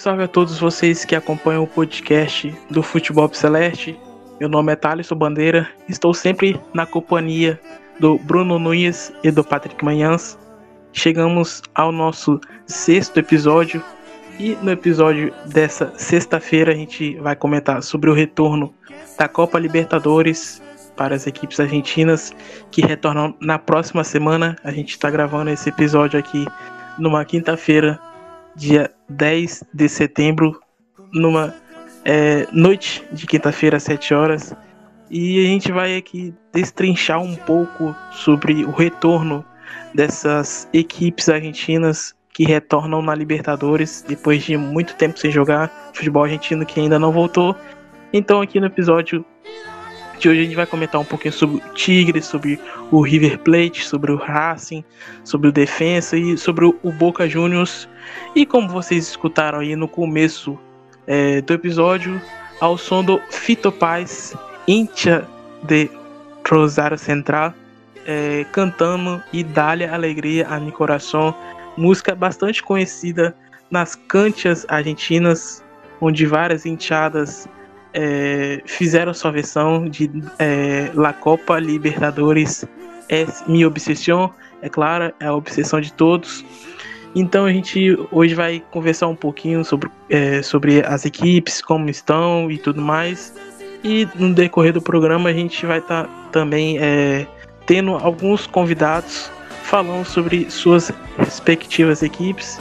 Salve, a todos vocês que acompanham o podcast do Futebol Celeste. Meu nome é Thaleson Bandeira. Estou sempre na companhia do Bruno Nunes e do Patrick Manhãs. Chegamos ao nosso sexto episódio e no episódio dessa sexta-feira a gente vai comentar sobre o retorno da Copa Libertadores para as equipes argentinas que retornam na próxima semana. A gente está gravando esse episódio aqui numa quinta-feira, dia 10 de setembro, numa é, noite de quinta-feira às 7 horas. E a gente vai aqui destrinchar um pouco sobre o retorno dessas equipes argentinas que retornam na Libertadores depois de muito tempo sem jogar futebol argentino que ainda não voltou. Então aqui no episódio de hoje a gente vai comentar um pouquinho sobre o Tigre, sobre o River Plate, sobre o Racing, sobre o Defensa e sobre o Boca Juniors. E como vocês escutaram aí no começo é, do episódio, ao som do Fito Paz, hincha de Rosário Central, é, cantando e dá-lhe alegria a mi coração, música bastante conhecida nas cantias argentinas, onde várias hinchadas é, fizeram sua versão de é, La Copa Libertadores é minha obsessão, é claro, é a obsessão de todos. Então a gente hoje vai conversar um pouquinho sobre, é, sobre as equipes, como estão e tudo mais. E no decorrer do programa a gente vai estar tá também é, tendo alguns convidados falando sobre suas respectivas equipes.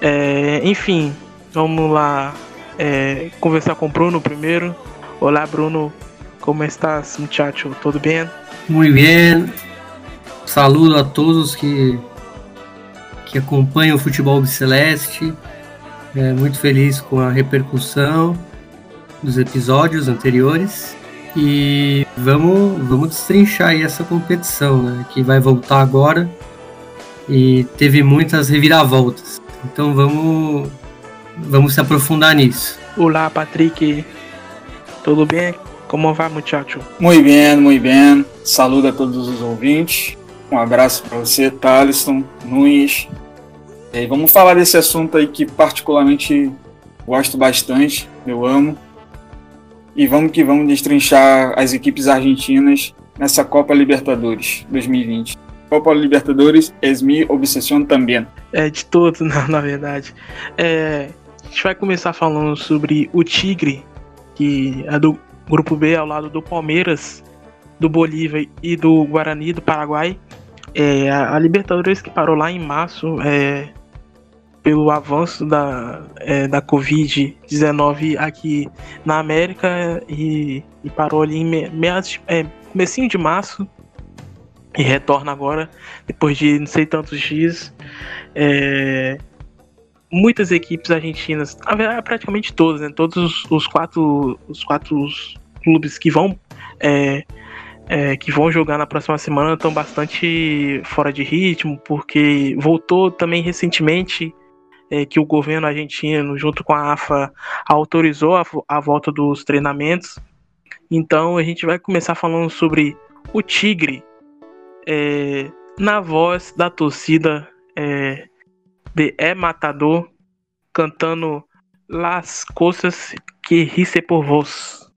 É, enfim, vamos lá é, conversar com o Bruno primeiro. Olá Bruno, como estás, muchacho? Tudo bem? Muito bem. Saludo a todos que que acompanham o futebol celeste. É, muito feliz com a repercussão dos episódios anteriores. E vamos, vamos destrinchar aí essa competição, né, que vai voltar agora. E teve muitas reviravoltas. Então vamos, vamos se aprofundar nisso. Olá, Patrick. Tudo bem? Como vai, muchacho? Muito bem, muito bem. Saludo a todos os ouvintes. Um abraço para você, Thalisson, Nunes. E vamos falar desse assunto aí que particularmente gosto bastante, eu amo. E vamos que vamos destrinchar as equipes argentinas nessa Copa Libertadores 2020. Copa Libertadores é minha obsessão também. É de todos, na, na verdade. É, a gente vai começar falando sobre o Tigre, que é do grupo B ao lado do Palmeiras, do Bolívia e do Guarani do Paraguai. É, a, Libertadores que parou lá em março é, pelo avanço da, é, da Covid-19 aqui na América e, e, parou ali em me, meados, é, comecinho de março e retorna agora depois de não sei tantos dias. É, muitas equipes argentinas, praticamente todas, né, todos os, quatro, os quatro clubes que vão é, é, que vão jogar na próxima semana estão bastante fora de ritmo, porque voltou também recentemente é, que o governo argentino, junto com a AFA, autorizou a, a, volta dos treinamentos. Então a gente vai começar falando sobre o Tigre, é, na voz da torcida é, de É Matador, cantando Las Coisas que Rice por Vos.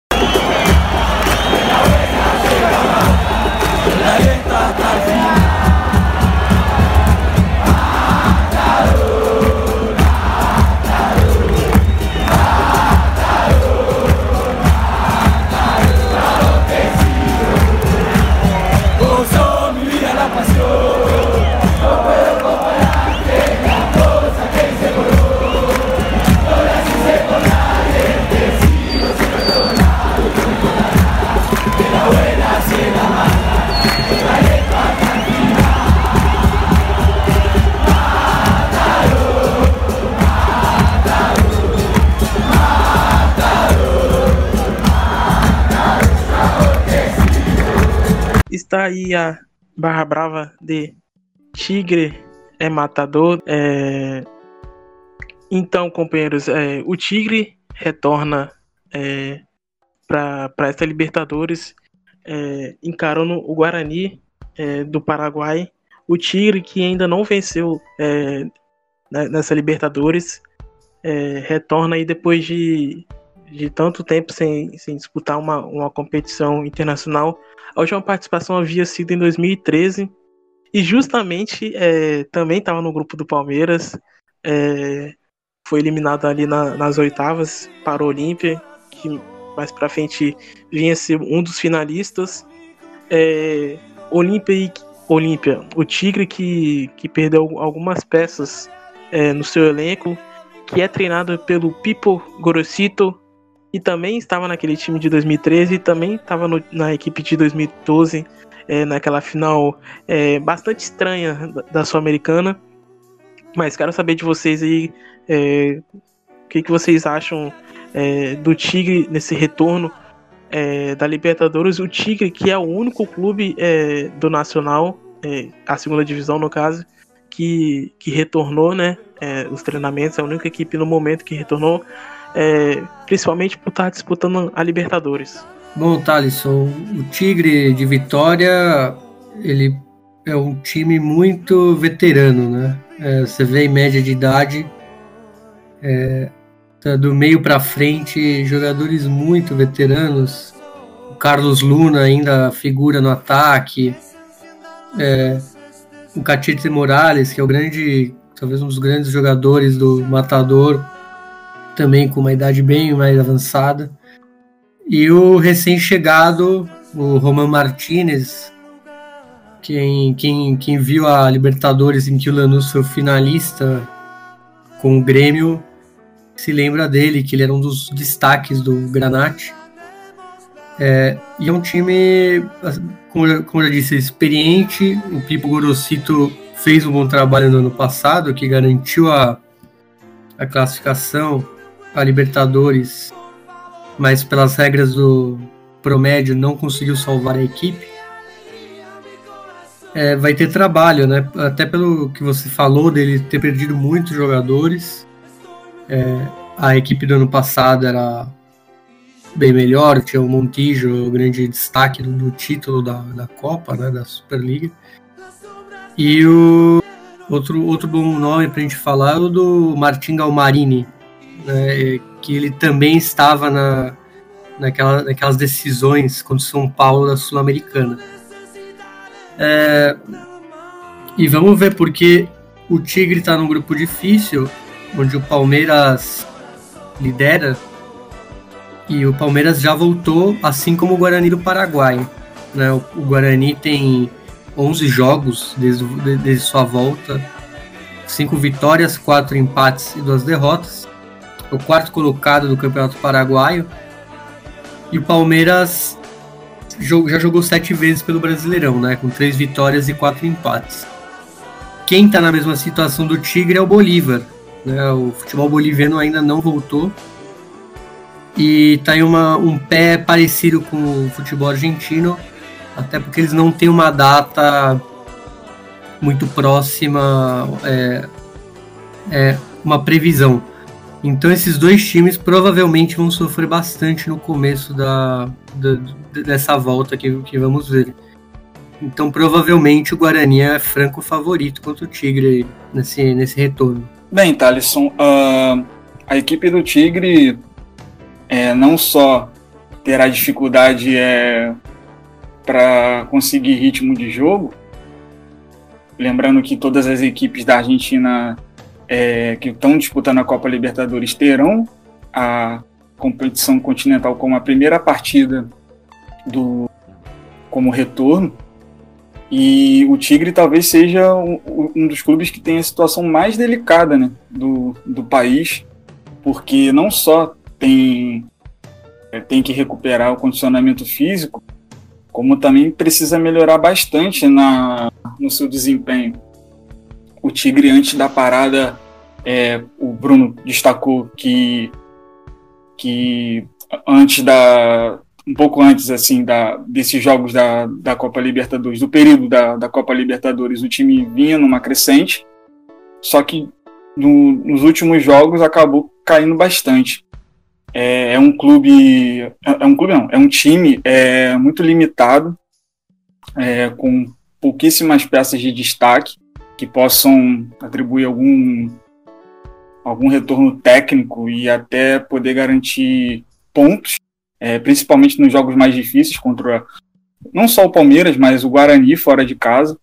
Está aí a Barra Brava de Tigre é matador. É... Então, companheiros, é, o Tigre retorna é, para esta Libertadores, é, encarando o Guarani é, do Paraguai. O Tigre, que ainda não venceu é, nessa Libertadores, é, retorna aí depois de, de tanto tempo sem, sem disputar uma, uma competição internacional. A última participação havia sido em 2013 e justamente é, também estava no grupo do Palmeiras. É, foi eliminado ali na, nas oitavas para o Olímpia, que mais para frente vinha ser um dos finalistas. É, Olímpia e Olímpia, o Tigre que, que perdeu algumas peças é, no seu elenco, que é treinado pelo Pipo Gorosito, e também estava naquele time de 2013 e também estava na equipe de 2012 é, naquela final é, bastante estranha da, da Sul-Americana. Mas quero saber de vocês aí é, o que, que vocês acham é, do Tigre nesse retorno é, da Libertadores. O Tigre, que é o único clube é, do Nacional, a segunda divisão no caso, que, que retornou né, os treinamentos, é a única equipe no momento que retornou, principalmente por estar disputando a Libertadores. Bom, Thalisson, o Tigre de Vitória, ele é um time muito veterano, né? É, você vê em média de idade, é, tá do meio para frente, jogadores muito veteranos. O Carlos Luna ainda figura no ataque. É, o Catete Morales, que é o grande, talvez um dos grandes jogadores do Matador, também com uma idade bem mais avançada. E o recém-chegado, o Roman Martinez, quem, quem, quem viu a Libertadores em que o Lanús foi finalista com o Grêmio, se lembra dele, que ele era um dos destaques do Granate. É, e é um time, como, como eu já disse, experiente. O Pipo Gorosito fez um bom trabalho no ano passado, que garantiu a, a classificação a Libertadores mas pelas regras do promédio não conseguiu salvar a equipe. É, vai ter trabalho, né? Até pelo que você falou dele ter perdido muitos jogadores. É, a equipe do ano passado era bem melhor, tinha o Montijo, o grande destaque do, do título da, da Copa, né, da Superliga. E o outro, outro bom nome para a gente falar é o do Martin Galmarini, né, que ele também estava na, naquela, naquelas decisões contra o São Paulo da Sul-Americana. É, e vamos ver porque o Tigre está num grupo difícil, onde o Palmeiras lidera, e o Palmeiras já voltou, assim como o Guarani do Paraguai. Né? O, o Guarani tem 11 jogos desde, desde sua volta, 5 vitórias, 4 empates e 2 derrotas o quarto colocado do Campeonato Paraguaio. E o Palmeiras já jogou sete vezes pelo Brasileirão, né? Com três vitórias e quatro empates. Quem está na mesma situação do Tigre é o Bolívar. Né? O futebol boliviano ainda não voltou. E está em uma, um pé parecido com o futebol argentino, até porque eles não têm uma data muito próxima, é, é, uma previsão. Então esses dois times provavelmente vão sofrer bastante no começo da, da dessa volta que, que vamos ver. Então provavelmente o Guarani é franco favorito contra o Tigre nesse, nesse retorno. Bem, Thalisson, uh, a equipe do Tigre é, não só terá dificuldade é, para conseguir ritmo de jogo. Lembrando que todas as equipes da Argentina é, que estão disputando a Copa Libertadores terão a competição continental como a primeira partida do como retorno. E o Tigre talvez seja um, um dos clubes que tem a situação mais delicada né, do, do país, porque não só tem, é, tem que recuperar o condicionamento físico, como também precisa melhorar bastante na, no seu desempenho. O Tigre, antes da parada, é, o Bruno destacou que, que antes da, um pouco antes assim da, desses jogos da, da Copa Libertadores, do período da, da Copa Libertadores, o time vinha numa crescente, só que no, nos últimos jogos acabou caindo bastante. É, é, um clube, é, é, um clube não, é um time é, muito limitado, é, com pouquíssimas peças de destaque que possam atribuir algum algum retorno técnico e até poder garantir pontos é, principalmente nos jogos mais difíceis contra não só o Palmeiras, mas o Guarani fora de casa.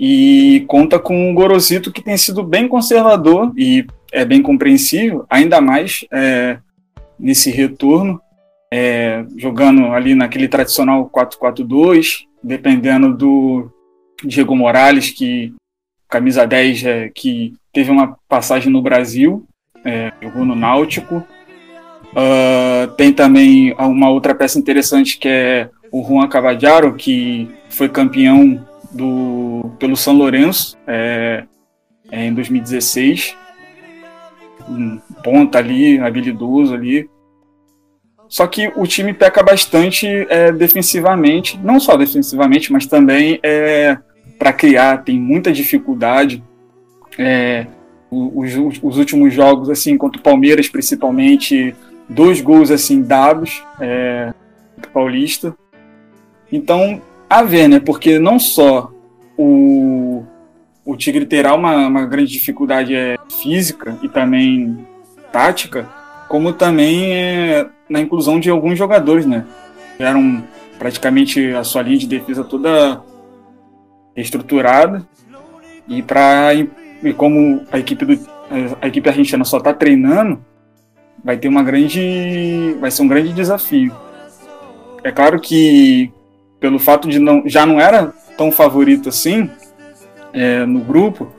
E conta com o Gorosito, que tem sido bem conservador e é bem compreensível, ainda mais é, nesse retorno, é, jogando ali naquele tradicional 4-4-2, dependendo do Diego Morales, que camisa 10, é, que teve uma passagem no Brasil, é, jogou no Náutico, Uh, tem também uma outra peça interessante que é o Juan Cavallaro, que foi campeão do, pelo São Lourenço é, é, em 2016. Um ponta ali, habilidoso ali. Só que o time peca bastante é, defensivamente, não só defensivamente, mas também é, para criar, tem muita dificuldade. É, os, os, últimos jogos, assim, contra o Palmeiras, principalmente, dois gols assim dados é, Paulista. Então, a ver, né? Porque não só o, o Tigre terá uma, uma grande dificuldade é, física e também tática, como também é, na inclusão de alguns jogadores, né? Eram praticamente a sua linha de defesa toda estruturada e para e como a equipe do a equipe argentina só está treinando vai ter uma grande. vai ser um grande desafio. É claro que pelo fato de não já não era tão favorito assim é, no grupo,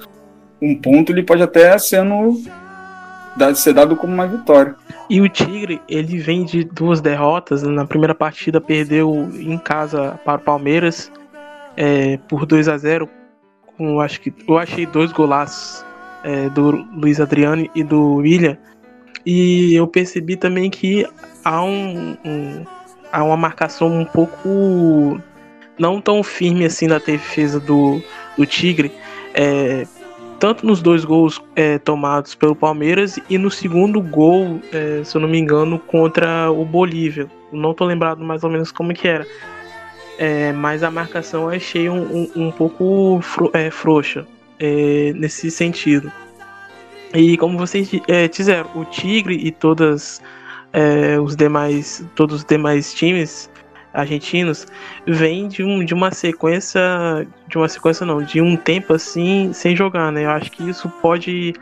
um ponto ele pode até sendo ser dado como uma vitória. E o Tigre, ele vem de duas derrotas. Na primeira partida perdeu em casa para o Palmeiras é, por 2 a 0 com acho que eu achei dois golaços é, do Luiz Adriano e do William e eu percebi também que há, um, um, há uma marcação um pouco não tão firme assim na defesa do, do Tigre. É, tanto nos dois gols é, tomados pelo Palmeiras e no segundo gol, é, se eu não me engano, contra o Bolívia. Não tô lembrado mais ou menos como que era. É, mas a marcação eu achei um, um, um pouco fro é, frouxa é, nesse sentido. E como vocês é, disseram, o Tigre e todas é, os demais, todos os demais times argentinos vêm de, um, de uma sequência, de uma sequência não, de um tempo assim sem jogar, né? Eu acho que isso pode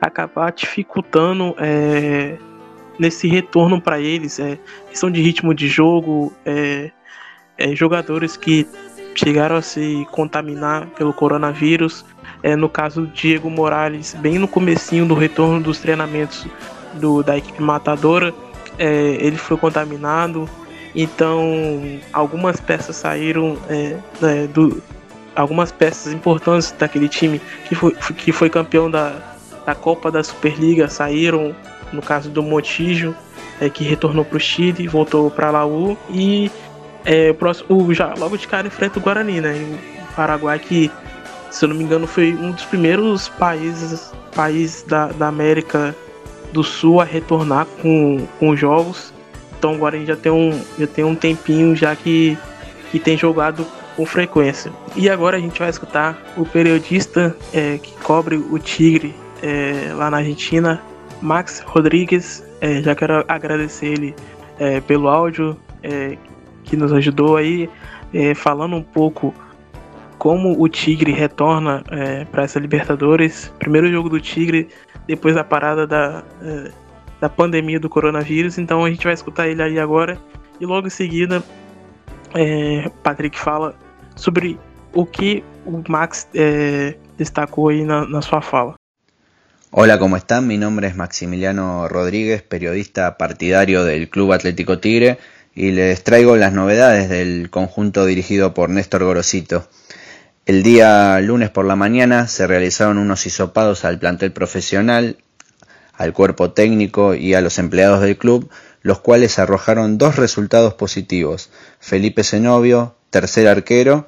acabar dificultando é, nesse retorno para eles, é, questão de ritmo de jogo, é, é, jogadores que chegaram a se contaminar pelo coronavírus é, no caso do Diego Morales, bem no comecinho do retorno dos treinamentos do, da equipe matadora, é, ele foi contaminado. Então, algumas peças saíram é, é, do, algumas peças importantes daquele time que foi, que foi campeão da, da Copa da Superliga saíram. No caso do Montijo, é, que retornou para o Chile, voltou para Laú e é, o próximo, o, já logo de cara enfrenta o Guarani, né? O Paraguai que se eu não me engano, foi um dos primeiros países, país da, da América do Sul a retornar com, com jogos. Então a gente já tem um, já tem um tempinho já que, que tem jogado com frequência. E agora a gente vai escutar o periodista é, que cobre o Tigre é, lá na Argentina, Max Rodrigues. É, já quero agradecer ele é, pelo áudio é, que nos ajudou aí é, falando um pouco como o Tigre retorna é, para essa Libertadores. Primeiro jogo do Tigre depois da parada da, é, da pandemia do coronavírus. Então a gente vai escutar ele aí agora. E logo em seguida, é, Patrick fala sobre o que o Max é, destacou aí na, na sua fala. Hola, ¿cómo están? Mi nombre es Maximiliano Rodríguez, periodista partidario del Club Atlético Tigre, y les traigo las novedades del conjunto dirigido por Néstor Gorosito. El día lunes por la mañana se realizaron unos hisopados al plantel profesional, al cuerpo técnico y a los empleados del club, los cuales arrojaron dos resultados positivos. Felipe Zenobio, tercer arquero,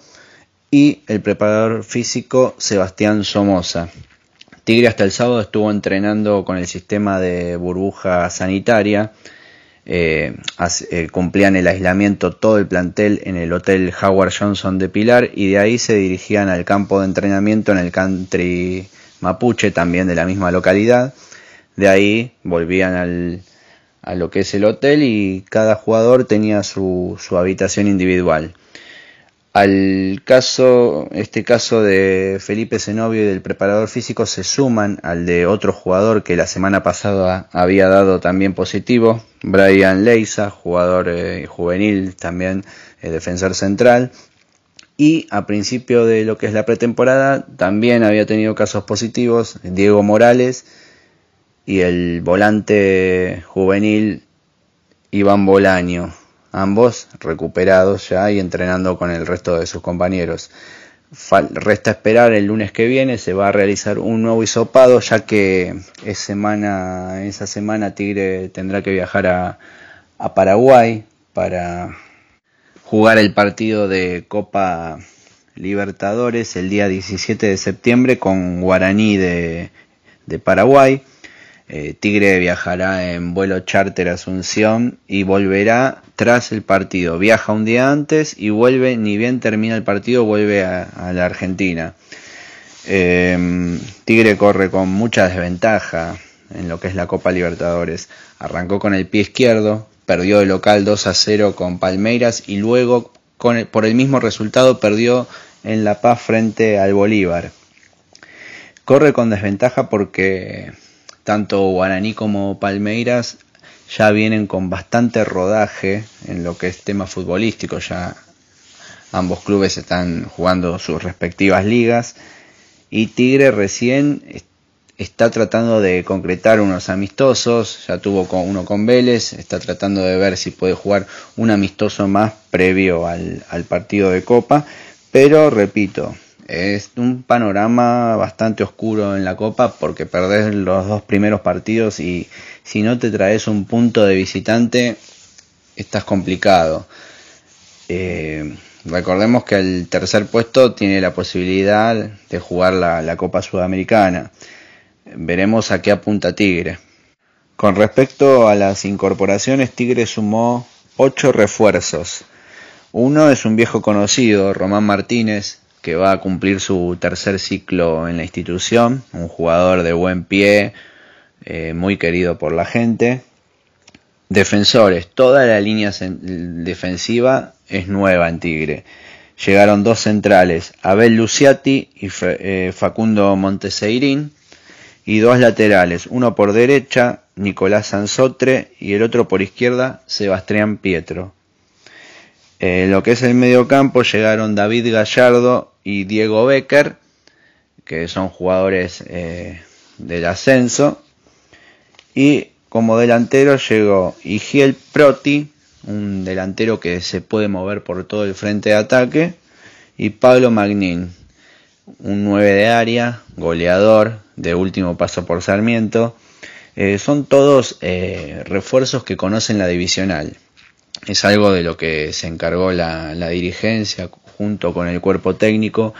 y el preparador físico Sebastián Somoza. Tigre hasta el sábado estuvo entrenando con el sistema de burbuja sanitaria eh, eh, cumplían el aislamiento todo el plantel en el Hotel Howard Johnson de Pilar y de ahí se dirigían al campo de entrenamiento en el country mapuche, también de la misma localidad. De ahí volvían al, a lo que es el hotel y cada jugador tenía su, su habitación individual. Al caso, este caso de Felipe Zenobio y del preparador físico se suman al de otro jugador que la semana pasada había dado también positivo, Brian Leisa, jugador eh, juvenil, también eh, defensor central. Y a principio de lo que es la pretemporada también había tenido casos positivos, Diego Morales y el volante juvenil Iván Bolaño ambos recuperados ya y entrenando con el resto de sus compañeros. resta esperar el lunes que viene, se va a realizar un nuevo hisopado, ya que es semana, esa semana Tigre tendrá que viajar a, a Paraguay para jugar el partido de Copa Libertadores el día 17 de septiembre con Guaraní de, de Paraguay. Eh, Tigre viajará en vuelo charter a Asunción y volverá tras el partido. Viaja un día antes y vuelve, ni bien termina el partido, vuelve a, la Argentina. Em, Tigre corre con mucha desventaja en lo que es la Copa Libertadores. Arrancó con el pie izquierdo, perdió el local 2 a 0 con Palmeiras y luego con por el mismo resultado perdió en La Paz frente al Bolívar. Corre con desventaja porque tanto Guaraní como Palmeiras ya vienen con bastante rodaje en lo que es tema futbolístico, ya ambos clubes están jugando sus respectivas ligas. Y Tigre recién está tratando de concretar unos amistosos, ya tuvo uno con Vélez, está tratando de ver si puede jugar un amistoso más previo al, al partido de Copa, pero repito, es un panorama bastante oscuro en la Copa porque perdés los dos primeros partidos y si no te traes un punto de visitante estás complicado. Eh, recordemos que el tercer puesto tiene la posibilidad de jugar la, la Copa Sudamericana. Veremos a qué apunta Tigre. Con respecto a las incorporaciones, Tigre sumó ocho refuerzos. Uno es un viejo conocido, Román Martínez, que va a cumplir su tercer ciclo en la institución, un jugador de buen pie, eh, muy querido por la gente. Defensores, toda la línea defensiva es nueva en Tigre. Llegaron dos centrales, Abel Luciati y eh, Facundo Monteseirín, y dos laterales, uno por derecha, Nicolás Sansotre, y el otro por izquierda, Sebastián Pietro. En lo que es el medio campo llegaron David Gallardo y Diego Becker, que son jugadores eh, del ascenso. Y como delantero llegó Igiel Proti, un delantero que se puede mover por todo el frente de ataque, y Pablo Magnin, un 9 de área, goleador de último paso por Sarmiento. Eh, son todos eh, refuerzos que conocen la divisional es algo de lo que se encargó la, dirigencia junto con el cuerpo técnico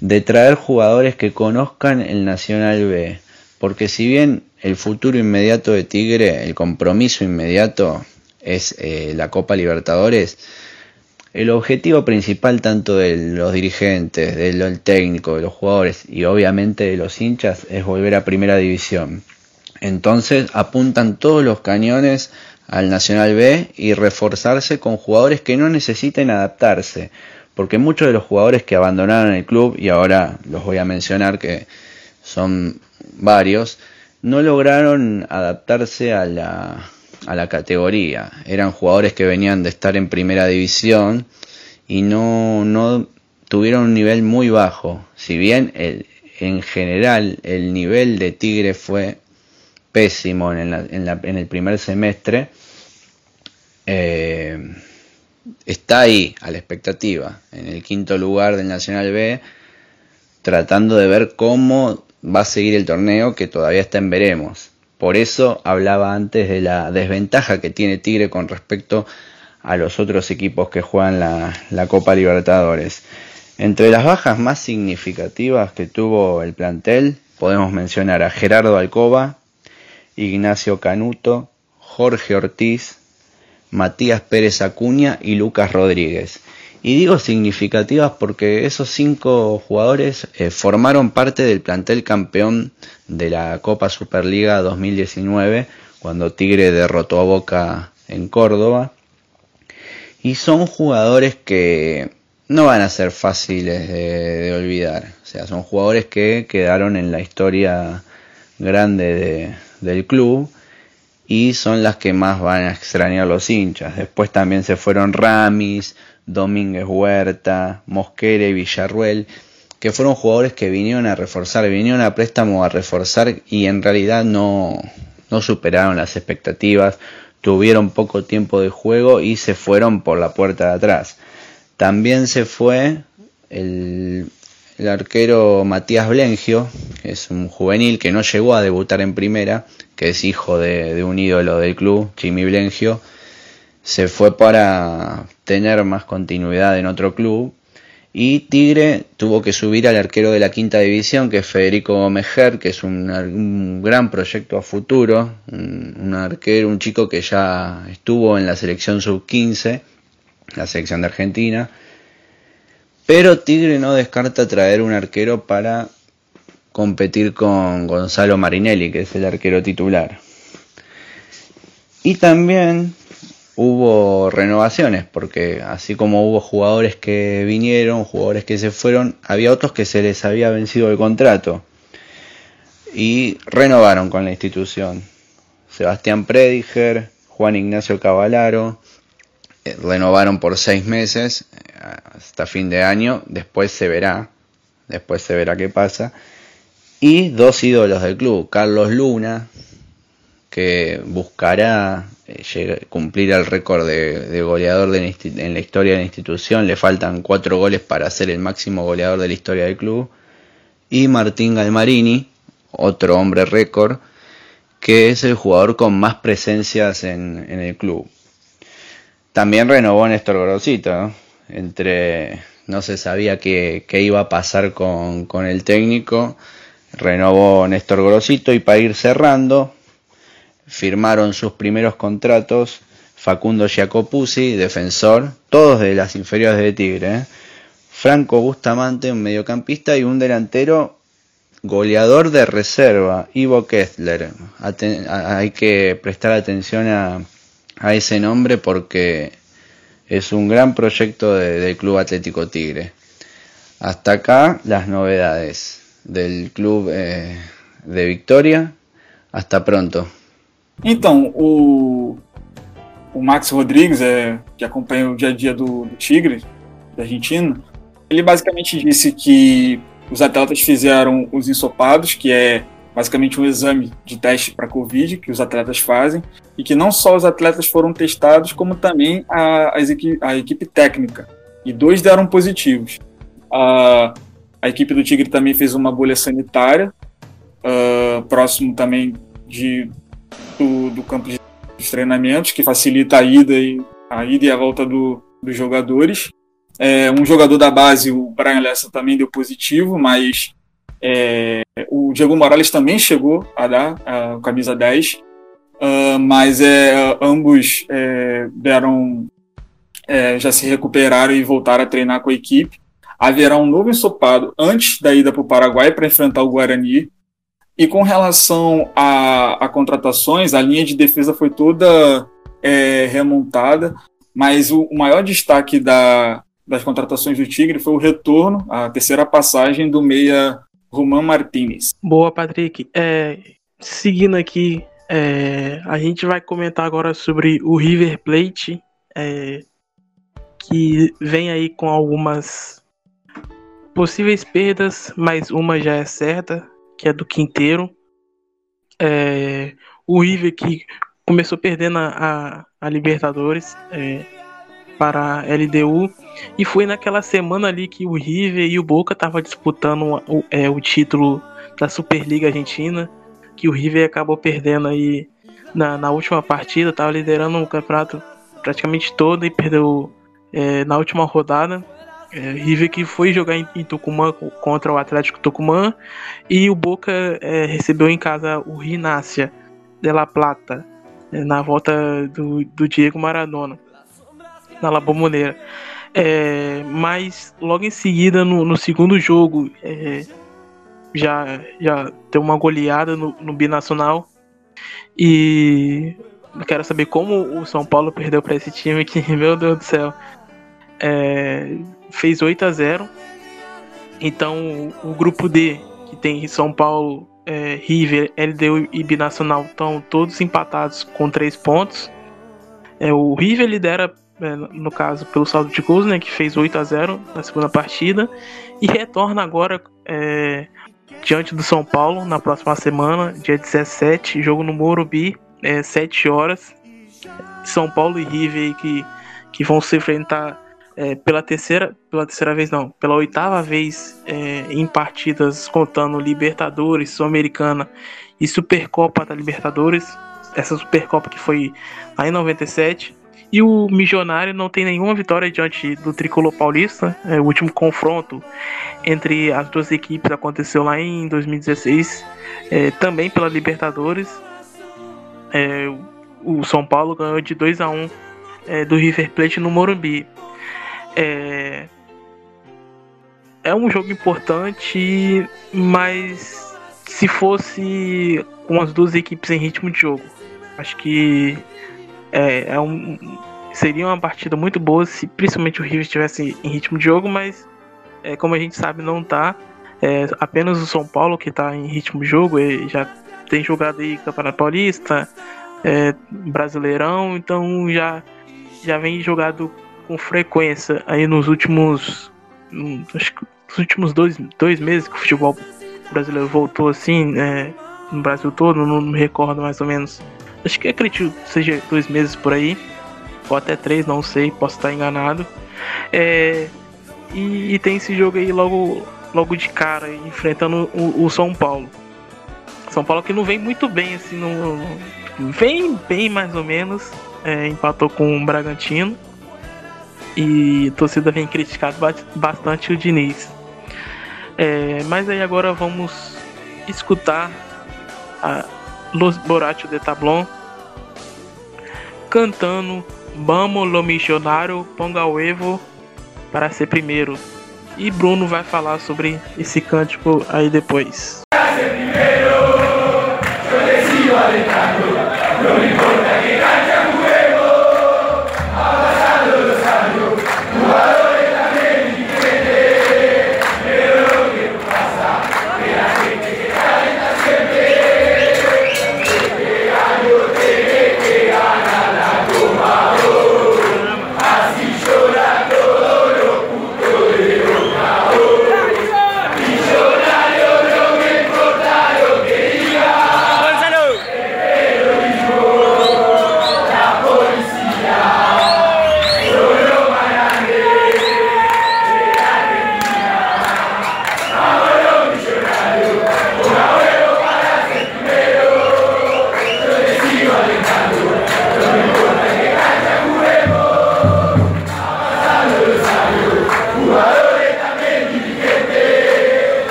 de traer jugadores que conozcan el Nacional B. Porque si bien el futuro inmediato de Tigre, el compromiso inmediato es eh, la Copa Libertadores, el objetivo principal tanto de los dirigentes, del técnico, de los jugadores y obviamente de los hinchas es volver a primera división. Entonces apuntan todos los cañones al Nacional B y reforzarse con jugadores que no necesiten adaptarse, porque muchos de los jugadores que abandonaron el club, y ahora los voy a mencionar que son varios, no lograron adaptarse a la, a la categoría. Eran jugadores que venían de estar en primera división y no, no tuvieron un nivel muy bajo. Si bien el, en general el nivel de Tigre fue pésimo en, en, el primer semestre, eh, está ahí a la expectativa, en el quinto lugar del Nacional B, tratando de ver cómo va a seguir el torneo que todavía está en veremos. Por eso hablaba antes de la desventaja que tiene Tigre con respecto a los otros equipos que juegan la, Copa Libertadores. Entre las bajas más significativas que tuvo el plantel podemos mencionar a Gerardo Alcoba, Ignacio Canuto, Jorge Ortiz, Matías Pérez Acuña y Lucas Rodríguez. Y digo significativas porque esos cinco jugadores eh, formaron parte del plantel campeón de la Copa Superliga 2019, cuando Tigre derrotó a Boca en Córdoba. Y son jugadores que no van a ser fáciles de, olvidar. O sea, son jugadores que quedaron en la historia grande del club y son las que más van a extrañar los hinchas. Después también se fueron Ramis, Domínguez Huerta, Mosquera y Villarruel, que fueron jugadores que vinieron a reforzar, vinieron a préstamo a reforzar y en realidad no, no superaron las expectativas, tuvieron poco tiempo de juego y se fueron por la puerta de atrás. También se fue el, el arquero Matías Blengio, que es un juvenil que no llegó a debutar en primera, que es hijo de, un ídolo del club, Jimmy Blengio, se fue para tener más continuidad en otro club. Y Tigre tuvo que subir al arquero de la quinta división, que es Federico Mejer, que es un, gran proyecto a futuro, un, arquero, un chico que ya estuvo en la selección sub-15, la selección de Argentina, pero Tigre no descarta traer un arquero para competir con Gonzalo Marinelli, que es el arquero titular. Y también hubo renovaciones, porque así como hubo jugadores que vinieron, jugadores que se fueron, había otros que se les había vencido el contrato y renovaron con la institución. Sebastián Prediger, Juan Ignacio Cavalaro, renovaron por seis meses hasta fin de año, después se verá, después se verá qué pasa. Y dos ídolos del club, Carlos Luna, que buscará eh, cumplir el récord de, goleador en la historia de la institución, le faltan cuatro goles para ser el máximo goleador de la historia del club. Y Martín Galmarini, otro hombre récord, que es el jugador con más presencias en, el club. También renovó Néstor Grosito, entre no se sabía qué, iba a pasar con, el técnico. Renovó Néstor Grosito y para ir cerrando, firmaron sus primeros contratos Facundo Giacopuzzi, defensor, todos de las inferiores de Tigre. ¿eh? Franco Bustamante, un mediocampista y un delantero goleador de reserva, Ivo Kessler. hay que prestar atención a ese nombre porque es un gran proyecto del Club Atlético Tigre. Hasta acá las novedades del clube eh, de Vitória. Hasta pronto. Então, o, o Max Rodrigues, é, que acompanha o dia a dia do, do Tigre, da Argentina, ele basicamente disse que os atletas fizeram os ensopados, que é basicamente um exame de teste para Covid que os atletas fazem, e que não só os atletas foram testados, como também a, a equipe técnica, e dois deram positivos. A, a equipe do Tigre também fez uma bolha sanitária, uh, próximo também de, do, do campo de treinamentos, que facilita a ida e a, ida e a volta do, dos jogadores. É, um jogador da base, o Brian Lessa, também deu positivo, mas é, o Diego Morales também chegou a dar a camisa 10, uh, ah, mas é, ambos é, deram, é, já se recuperaram e voltaram a treinar com a equipe. Haverá um novo ensopado antes da ida para o Paraguai para enfrentar o Guarani. E com relação a, a, contratações, a linha de defesa foi toda é, remontada, mas o, o maior destaque da, das contratações do Tigre foi o retorno, a terceira passagem do meia Roman Martinez. Boa, Patrick. É, seguindo aqui, é, a gente vai comentar agora sobre o River Plate, é, que vem aí com algumas possíveis perdas, mas uma já é certa, que é do Quinteiro. É, o River que começou perdendo a, a, a Libertadores é, para a LDU e foi naquela semana ali que o River e o Boca estavam disputando o, é, o título da Superliga Argentina, que o River acabou perdendo aí na, na última partida, estava liderando o campeonato praticamente todo e perdeu é, na última rodada. É, River que foi jogar em, em, Tucumã contra o Atlético Tucumã. E o Boca é, recebeu em casa o Rinácia de La Plata é, na volta do, do Diego Maradona na La Bombonera. É, mas logo em seguida no, no segundo jogo é, já já deu uma goleada no, no binacional. E quero saber como o São Paulo perdeu para esse time que meu Deus do céu. É, fez 8 a 0 então o grupo D que tem São Paulo é, River, LDU e Binacional estão todos empatados com 3 pontos. É, o River lidera no caso pelo saldo de gols, né, que fez 8 a 0 na segunda partida e retorna agora é, diante do São Paulo na próxima semana, dia 17, jogo no Morumbi, é, 7 horas. São Paulo e River que, que vão se enfrentar é, pela terceira pela terceira vez não pela oitava vez é, em partidas contando Libertadores Sul-Americana e Supercopa da Libertadores essa Supercopa que foi lá em 97 e o Missionário não tem nenhuma vitória diante do Tricolor Paulista. É, o último confronto entre as duas equipes aconteceu lá em 2016, é, também pela Libertadores. É, o São Paulo ganhou de 2 a 1 é, do River Plate no Morumbi. É, é um jogo importante, mas se fosse com as duas equipes em ritmo de jogo, acho que é, é um, seria uma partida muito boa se principalmente o River estivesse em ritmo de jogo, mas é, como a gente sabe não tá. É, apenas o São Paulo que está em ritmo de jogo, e já tem jogado aí Campeonato Paulista, é, Brasileirão, então já, já vem jogado com frequência aí nos últimos. Acho que nos últimos dois, dois meses que o futebol brasileiro voltou assim, é, no Brasil todo, não me recordo mais ou menos Acho que acredito seja dois meses por aí. Ou até três, não sei, posso estar enganado. É, e, e, tem esse jogo aí logo, logo de cara, enfrentando o, o, São Paulo. São Paulo que não vem muito bem, assim, no, vem bem mais ou menos. É, empatou com o Bragantino. E a torcida vem criticado bastante o Diniz. É, mas aí agora vamos escutar a, Los Borrachos de Tablón, cantando Vamos lo Missionário Ponga o Evo para ser primeiro. E Bruno vai falar sobre esse cântico aí depois.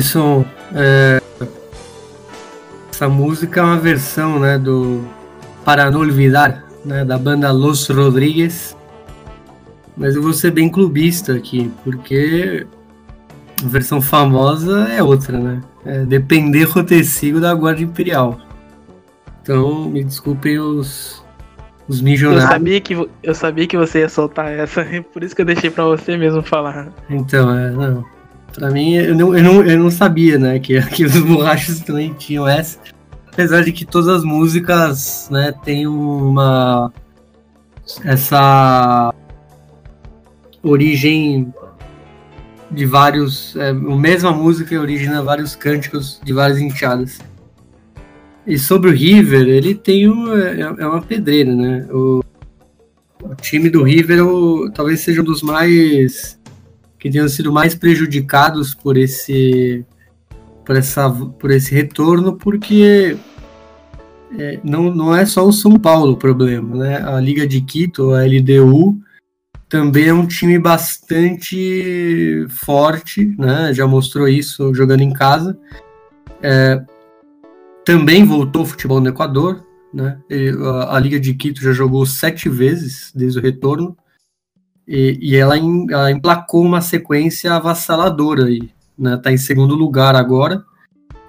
Thalisson, é... essa música é uma versão né, do Para Não Olvidar, né, da banda Los Rodrigues. Mas eu vou ser bem clubista aqui, porque a versão famosa é outra, né? É Depender Rotecigo da Guarda Imperial. Então, me desculpem os, os milionários. Eu sabia, que, eu sabia que você ia soltar essa, por isso que eu deixei pra você mesmo falar. Então, é, não. Pra mim, eu não, eu não, eu não sabia, né, que, que os borrachos também tinham essa. Apesar de que todas as músicas, né, tem uma. Essa origem de vários. É, a mesma música origina vários cânticos de várias enteadas. E sobre o River, ele tem um, é, é uma pedreira, né? O, o time do River o, talvez seja um dos mais. Que tenham sido mais prejudicados por esse. por, essa, por esse retorno, porque. É, não, não é só o São Paulo o problema, né? A Liga de Quito, a LDU, também é um time bastante forte, né? Já mostrou isso jogando em casa. É, também voltou o futebol no Equador, né? A, a, Liga de Quito já jogou sete vezes desde o retorno e, e ela, em, ela, emplacou uma sequência avassaladora aí, né? Tá em segundo lugar agora,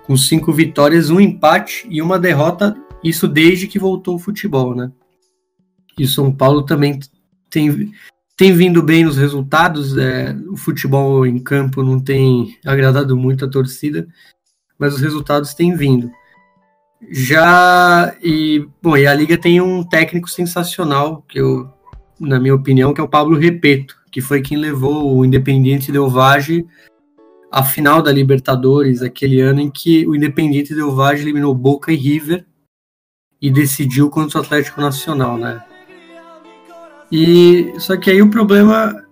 com cinco vitórias, um empate e uma derrota. Isso desde que voltou o futebol, né? E São Paulo também tem tem vindo bem nos resultados. É, o futebol em campo não tem agradado muito a torcida, mas os resultados têm vindo. Já e bom, e a liga tem um técnico sensacional que eu, na minha opinião, que é o Pablo Repeto, que foi quem levou o Independiente Del Valle à final da Libertadores, aquele ano em que o Independiente Del Valle eliminou Boca e River e decidiu contra o Atlético Nacional, né? E só que aí o problema,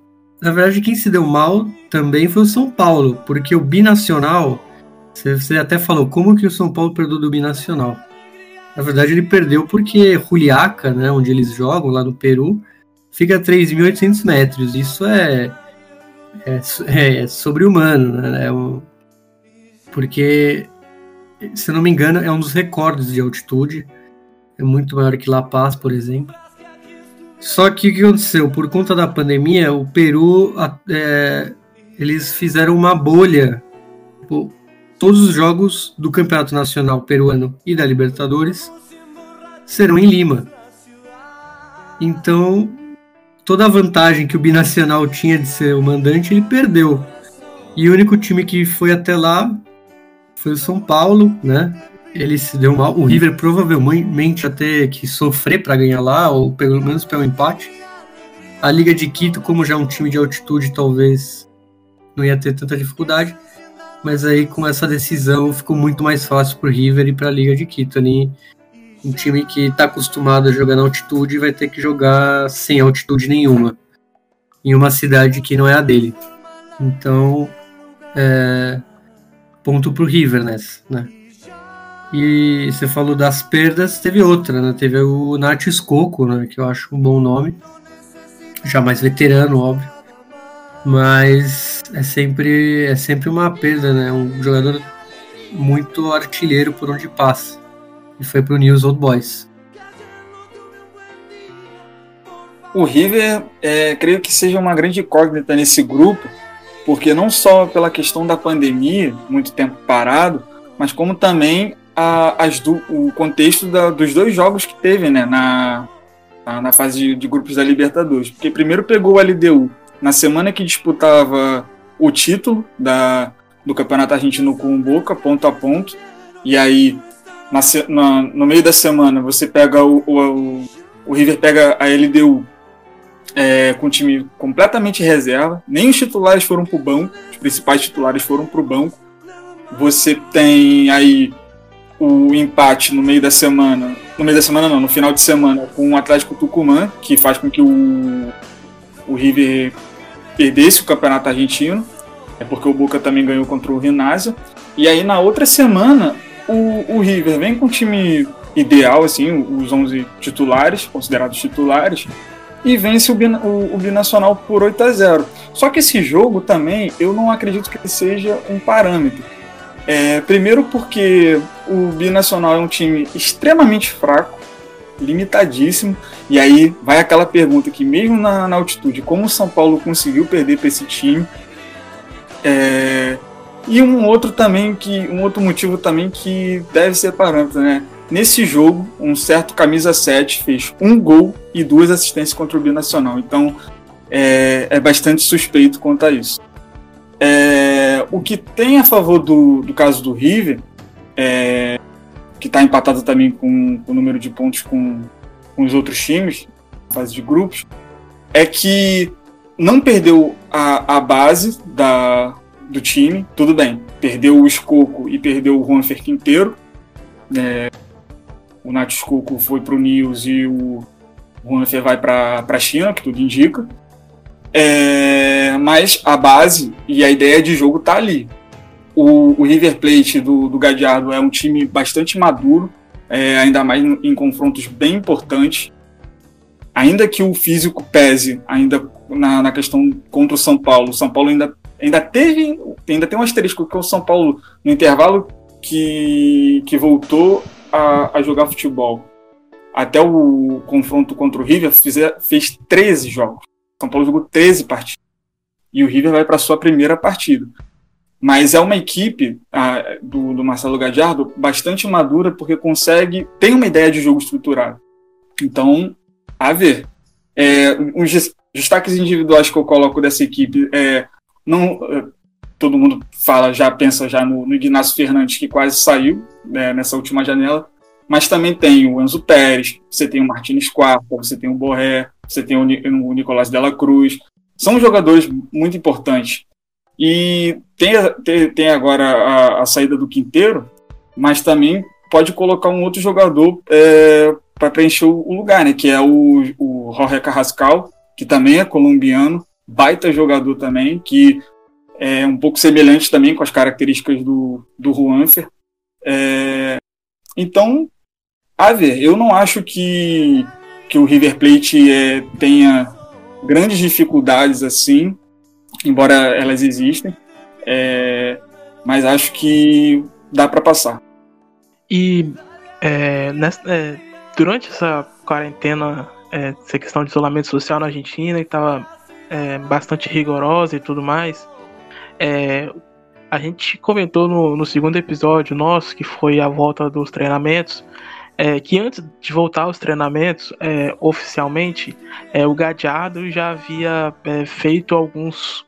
na verdade, quem se deu mal também foi o São Paulo, porque o binacional, você, até falou como que o São Paulo perdeu do binacional. Na verdade, ele perdeu porque Juliaca, né, onde eles jogam lá no Peru, fica a 3.800 metros. Isso é é, é sobre-humano, né? É um, porque, se não me engano, é um dos recordes de altitude. É muito maior que La Paz, por exemplo. Só que o que aconteceu? Por conta da pandemia, o Peru é, eles fizeram uma bolha. Tipo, todos os jogos do Campeonato Nacional Peruano e da Libertadores serão em Lima. Então, toda a vantagem que o Binacional tinha de ser o mandante, ele perdeu. E o único time que foi até lá foi o São Paulo, né? ele se deu mal. O River provavelmente ter que sofrer para ganhar lá, ou pelo menos pelo empate. A Liga de Quito, como já é um time de altitude, talvez não ia ter tanta dificuldade. Mas aí com essa decisão ficou muito mais fácil para o River e para a Liga de Quito. Ali, um time que está acostumado a jogar na altitude vai ter que jogar sem altitude nenhuma. Em uma cidade que não é a dele. Então, é, ponto para o River nessa, né? E você falou das perdas, teve outra, né? Teve o Nath Escoco, né? Que eu acho um bom nome. Já mais veterano, óbvio. Mas é sempre, é sempre uma perda, né? Um jogador muito artilheiro por onde passa. E foi pro News Old Boys. O River, é, creio que seja uma grande incógnita nesse grupo, porque não só pela questão da pandemia, muito tempo parado, mas como também a, do, o contexto da, dos dois jogos que teve né, na, na fase de, de, grupos da Libertadores. Porque primeiro pegou o LDU na semana que disputava o título da, do Campeonato Argentino com o Boca, ponto a ponto. E aí, na, na, no meio da semana, você pega o, o, o River pega a LDU é, com o time completamente reserva. Nem os titulares foram para o banco, os principais titulares foram para o banco. Você tem aí o empate no meio da semana, no meio da semana não, no final de semana, com o Atlético Tucumã, que faz com que o, o River perdesse o campeonato argentino, é porque o Boca também ganhou contra o Rinásia. E aí na outra semana, o, o River vem com o time ideal, assim, os 11 titulares, considerados titulares, e vence o, o, o Binacional por 8 a 0. Só que esse jogo também eu não acredito que seja um parâmetro. É, primeiro porque o Binacional é um time extremamente fraco, limitadíssimo, e aí vai aquela pergunta que mesmo na, na altitude, como o São Paulo conseguiu perder para esse time? É, e um outro também que um outro motivo também que deve ser parâmetro, né? Nesse jogo, um certo camisa 7 fez um gol e duas assistências contra o Binacional. Então é, é bastante suspeito quanto a isso. É, o que tem a favor do, do caso do River, é, que está empatado também com, com, o número de pontos com, com os outros times, fase de grupos, é que não perdeu a, a base da, do time, tudo bem. Perdeu o Escoco e perdeu o Juanfer Quinteiro. É, o Nath Escoco foi para o News e o Juanfer vai para a China, que tudo indica. É, mas a base e a ideia de jogo tá ali. O, o River Plate do, do Gadiardo é um time bastante maduro, é, ainda mais em, em confrontos bem importantes. Ainda que o físico pese ainda na, na questão contra o São Paulo, o São Paulo ainda, ainda teve, ainda tem um asterisco que o São Paulo, no intervalo que, que voltou a, a jogar futebol até o confronto contra o River, fizer, fez 13 jogos. São Paulo jogou 13 partidas. E o River vai para sua primeira partida. Mas é uma equipe a, do, do, Marcelo Gadiardo bastante madura porque consegue, tem uma ideia de jogo estruturado. Então, a ver. É, os destaques individuais que eu coloco dessa equipe é não é, todo mundo fala já pensa já no, no Ignacio Fernandes que quase saiu né, nessa última janela mas também tem o Enzo Pérez, você tem o Martins Quarta, você tem o Borré, você tem o, Nicolás Dela Cruz. São jogadores muito importantes. E tem, tem, tem agora a, a, saída do Quinteiro, mas também pode colocar um outro jogador é, para preencher o lugar, né? Que é o, o Jorge Carrascal, que também é colombiano, baita jogador também, que é um pouco semelhante também com as características do, do Juanfer. É, então, a ver, eu não acho que, que o River Plate é, tenha grandes dificuldades assim, embora elas existem, é, mas acho que dá para passar. E é, nessa, é, durante essa quarentena, é, essa questão de isolamento social na Argentina, que estava é, bastante rigorosa e tudo mais, é, a gente comentou no, no segundo episódio nosso, que foi a volta dos treinamentos, é, que antes de voltar aos treinamentos é, oficialmente, é, o Gadiardo já havia é, feito alguns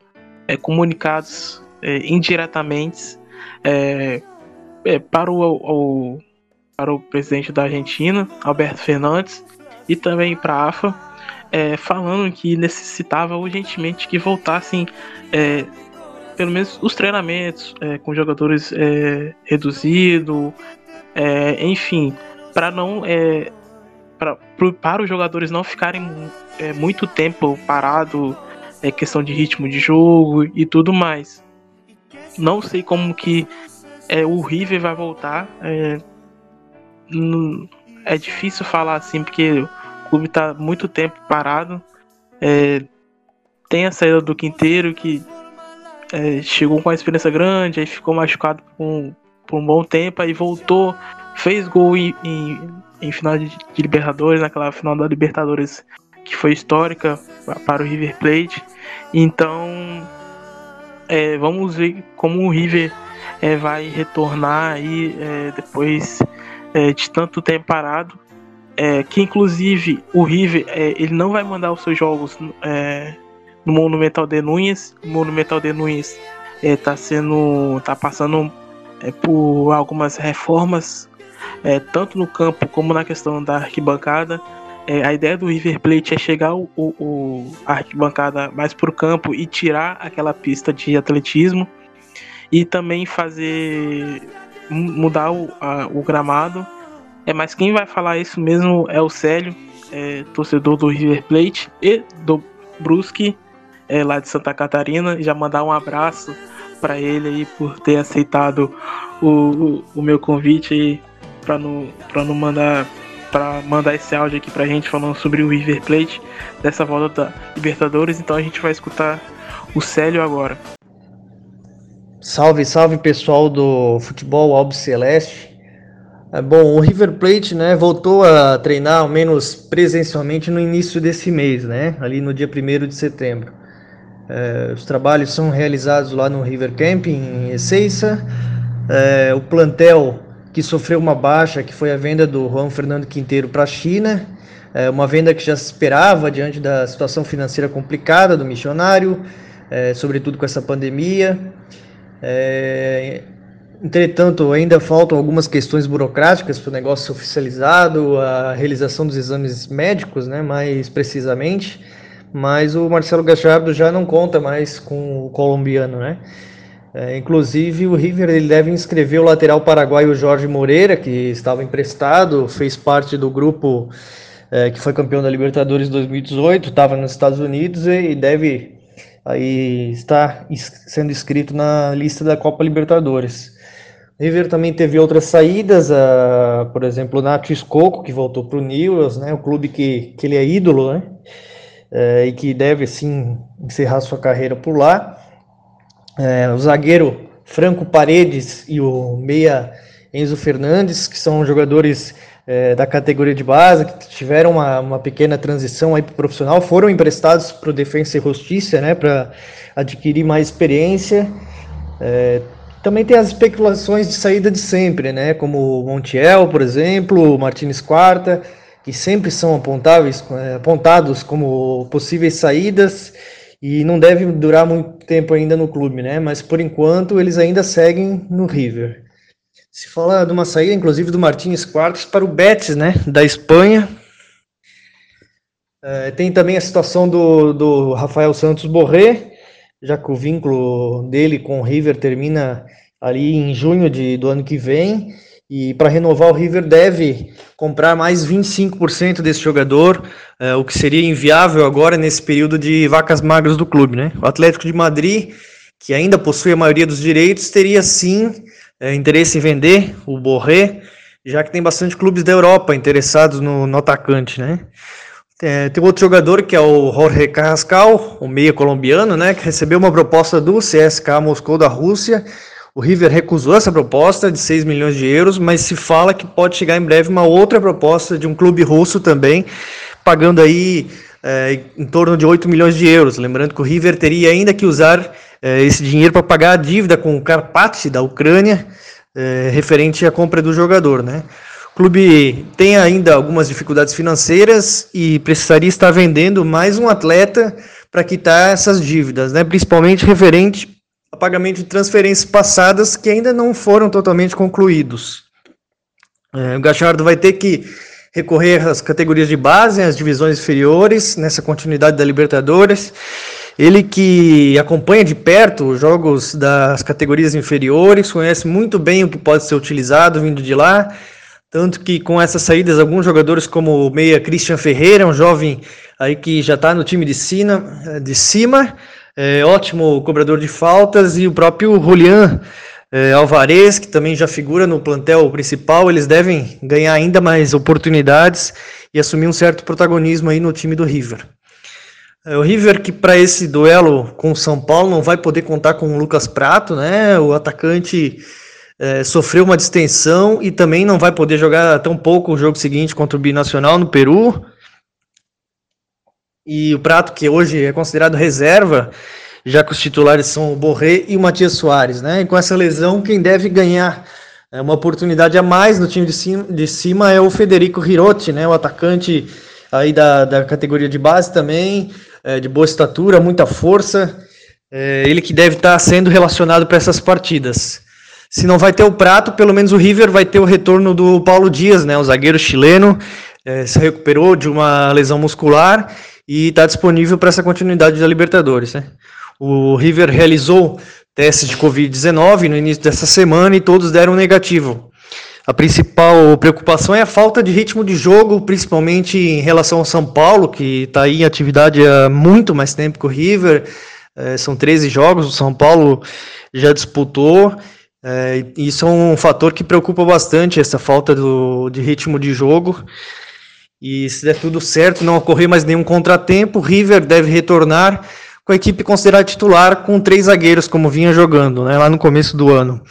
é, comunicados é, indiretamente para, o, o, para o presidente da Argentina, Alberto Fernandes, e também para a AFA, falando que necessitava urgentemente que voltassem pelo menos os treinamentos com jogadores reduzidos, enfim, para não é, pra, para os jogadores não ficarem é, muito tempo parado, é questão de ritmo de jogo e tudo mais. Não sei como que é, o River vai voltar. É, é difícil falar assim porque clube está muito tempo parado. É, tem a saída do Quinteiro que é, chegou com uma experiência grande, aí ficou machucado por um, por um bom tempo, aí voltou fez gol em, em, em final de, de, Libertadores, naquela final da Libertadores que foi histórica para o River Plate. Então, é, vamos ver como o River é, vai retornar aí é, depois é, de tanto tempo parado. É, que inclusive o River é, ele não vai mandar os seus jogos no Monumental de Nunes. O Monumental de Nunes está sendo, tá passando por algumas reformas é, tanto no campo como na questão da arquibancada. É, a ideia do River Plate é chegar o, o, a arquibancada mais para o campo e tirar aquela pista de atletismo e também fazer mudar o, a, o gramado. É, mas quem vai falar isso mesmo é o Célio, é, torcedor do River Plate e do Brusque, é, lá de Santa Catarina. Já mandar um abraço para ele aí por ter aceitado o, o, o meu convite para não, pra não mandar para mandar esse áudio aqui pra gente falando sobre o River Plate dessa volta da Libertadores, então a gente vai escutar o Célio agora. Salve, salve pessoal do futebol Albi Celeste. É, bom, o River Plate, né, voltou a treinar ao menos presencialmente no início desse mês, né, ali no dia 1 de setembro. É, os trabalhos são realizados lá no River Camp em Ezeiza. É, o plantel que sofreu uma baixa, que foi a venda do Juan Fernando Quinteiro para a China, é uma venda que já se esperava diante da situação financeira complicada do missionário, é, sobretudo com essa pandemia. É, Entretanto, ainda faltam algumas questões burocráticas para o negócio ser oficializado, a realização dos exames médicos, né, mais precisamente, mas o Marcelo Gachardo já não conta mais com o colombiano, né? É, inclusive, o River ele deve inscrever o lateral paraguaio Jorge Moreira, que estava emprestado, fez parte do grupo é, que foi campeão da Libertadores 2018, estava nos Estados Unidos e deve aí estar sendo inscrito na lista da Copa Libertadores. River também teve outras saídas, uh, por exemplo, o Nacho Escoco, que voltou para o Newells, né, o clube que, que ele é ídolo, né, uh, e que deve, sim, encerrar sua carreira por lá. Uh, o zagueiro Franco Paredes e o meia Enzo Fernandes, que são jogadores é, da categoria de base, que tiveram uma, uma pequena transição aí para o profissional, foram emprestados para o Defensa e Justiça, né, para adquirir mais experiência. Também tem as especulações de saída de sempre, né? Como Montiel, por exemplo, Martins Quarta, que sempre são apontáveis, é, apontados como possíveis saídas e não deve durar muito tempo ainda no clube, né? Mas por enquanto eles ainda seguem no River. Se fala de uma saída, inclusive, do Martins Quartos para o Betis, né? Da Espanha. É, tem também a situação do, do Rafael Santos Borré, já que o vínculo dele com o River termina ali em junho de, do ano que vem. E para renovar o River deve comprar mais 25% desse jogador, é, o que seria inviável agora nesse período de vacas magras do clube. Né? O Atlético de Madrid, que ainda possui a maioria dos direitos, teria sim é, interesse em vender o Borré, já que tem bastante clubes da Europa interessados no, no atacante. Né? É, tem outro jogador que é o Jorge Carrascal, o meia colombiano, né, que recebeu uma proposta do CSK Moscou da Rússia. O River recusou essa proposta de 6 milhões de euros, mas se fala que pode chegar em breve uma outra proposta de um clube russo também, pagando aí é, em torno de 8 milhões de euros. Lembrando que o River teria ainda que usar é, esse dinheiro para pagar a dívida com o Karpat da Ucrânia, é, referente à compra do jogador, né? O clube tem ainda algumas dificuldades financeiras e precisaria estar vendendo mais um atleta para quitar essas dívidas, né? principalmente referente a pagamento de transferências passadas que ainda não foram totalmente concluídos. É, o Gachardo vai ter que recorrer às categorias de base, às divisões inferiores, nessa continuidade da Libertadores. Ele que acompanha de perto os jogos das categorias inferiores, conhece muito bem o que pode ser utilizado vindo de lá tanto que com essas saídas, alguns jogadores como o meia Christian Ferreira, um jovem aí que já está no time de cima, de cima é, ótimo cobrador de faltas, e o próprio Julian é, Alvarez, que também já figura no plantel principal, eles devem ganhar ainda mais oportunidades e assumir um certo protagonismo aí no time do River. É, o River que para esse duelo com o São Paulo não vai poder contar com o Lucas Prato, né? O atacante é, sofreu uma distensão e também não vai poder jogar tão pouco o jogo seguinte contra o Binacional no Peru. E o Prato, que hoje é considerado reserva, já que os titulares são o Borré e o Matias Soares, né? E com essa lesão, quem deve ganhar é, uma oportunidade a mais no time de cima, de cima é o Federico Hirotti, né? O atacante aí da, da categoria de base também, é, de boa estatura, muita força. É, ele que deve estar sendo relacionado para essas partidas. Se não vai ter o prato, pelo menos o River vai ter o retorno do Paulo Dias, né? O zagueiro chileno é, se recuperou de uma lesão muscular e está disponível para essa continuidade da Libertadores. Né? O River realizou testes de Covid-19 no início dessa semana e todos deram negativo. A principal preocupação é a falta de ritmo de jogo, principalmente em relação ao São Paulo, que está em atividade há muito mais tempo que o River. É, são 13 jogos, o São Paulo já disputou É, isso é um fator que preocupa bastante, essa falta do, de ritmo de jogo. E se der tudo certo, não ocorrer mais nenhum contratempo, River deve retornar com a equipe considerada titular com três zagueiros, como vinha jogando né, lá no começo do ano.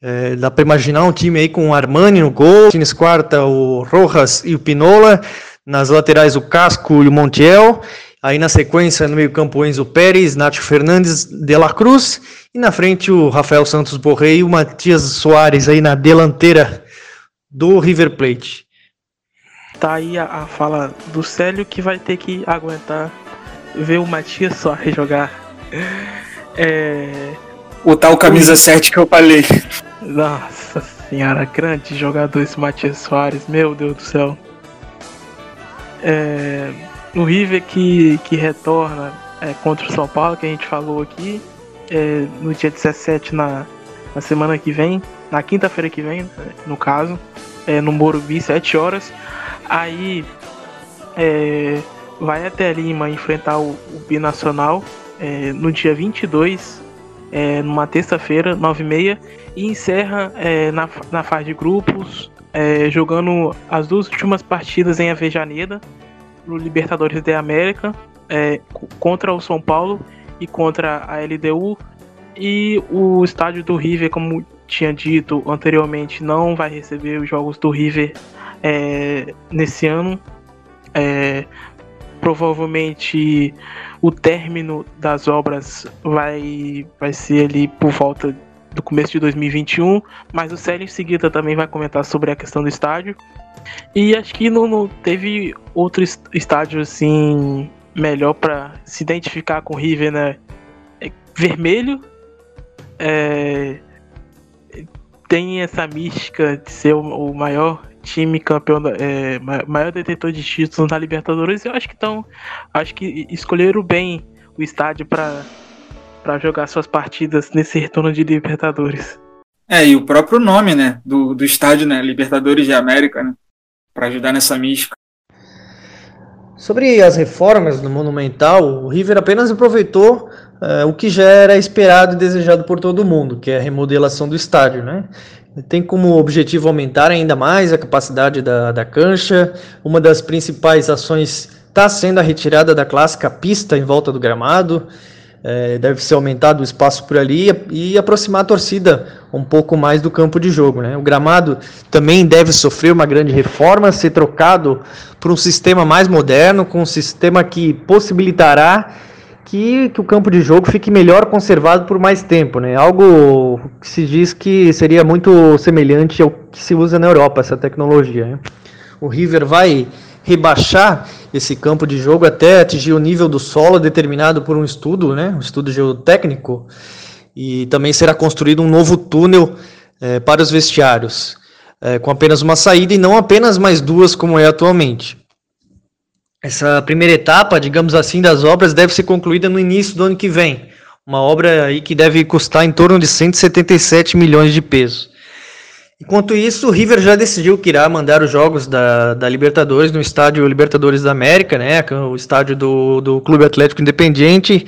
É, dá para imaginar um time aí com o Armani no gol, Tines Quarta, o Rojas e o Pinola, nas laterais o Casco e o Montiel, aí na sequência no meio campo o Enzo Pérez, Nacho Fernandes, De La Cruz, e na frente o Rafael Santos Borré e o Matias Soares aí na delanteira do River Plate. Tá aí a, a fala do Célio que vai ter que aguentar ver o Matias Soares jogar. É... O tal camisa 7 que eu falei. Nossa senhora, grande jogador esse Matias Soares, meu Deus do céu. É, o River que, que retorna é, contra o São Paulo, que a gente falou aqui, é, no dia 17, na, na semana que vem, na quinta-feira que vem, no caso, é, no Morumbi, 7 horas. Aí é, vai até Lima enfrentar o, o Binacional é, no dia 22, é, numa terça-feira, 9h30, e encerra é, na, na fase de grupos, é, jogando as duas últimas partidas em Avejaneda, no Libertadores da América, é, contra o São Paulo e contra a LDU. E o estádio do River, como tinha dito anteriormente, não vai receber os jogos do River é, nesse ano. É, provavelmente o término das obras vai, vai ser ali por volta do começo de 2021, mas o Célio em seguida também vai comentar sobre a questão do estádio. E acho que não, não teve outro estádio assim melhor para se identificar com o River, né? É vermelho, é, tem essa mística de ser o, o maior time campeão, é, maior detentor de títulos na Libertadores. Eu acho que estão, acho que escolheram bem o estádio para para jogar suas partidas nesse retorno de Libertadores. É, e o próprio nome, né, do, do estádio, né, Libertadores de América, né, para ajudar nessa mística. Sobre as reformas no Monumental, o River apenas aproveitou uh, o que já era esperado e desejado por todo mundo, que é a remodelação do estádio, né? Tem como objetivo aumentar ainda mais a capacidade da, da cancha. Uma das principais ações está sendo a retirada da clássica pista em volta do gramado é, deve ser aumentado o espaço por ali e, aproximar a torcida um pouco mais do campo de jogo. Né? O gramado também deve sofrer uma grande reforma, ser trocado por um sistema mais moderno, com um sistema que possibilitará que, que o campo de jogo fique melhor conservado por mais tempo. Né? Algo que se diz que seria muito semelhante ao que se usa na Europa, essa tecnologia. Né? O River vai rebaixar esse campo de jogo até atingir o nível do solo determinado por um estudo, né, um estudo geotécnico, e também será construído um novo túnel é, para os vestiários, é, com apenas uma saída e não apenas mais duas como é atualmente. Essa primeira etapa, digamos assim, das obras deve ser concluída no início do ano que vem, uma obra aí que deve custar em torno de 177 milhões de pesos. Enquanto isso, o River já decidiu que irá mandar os jogos da, da Libertadores no estádio Libertadores da América, né, o estádio do, do Clube Atlético Independiente,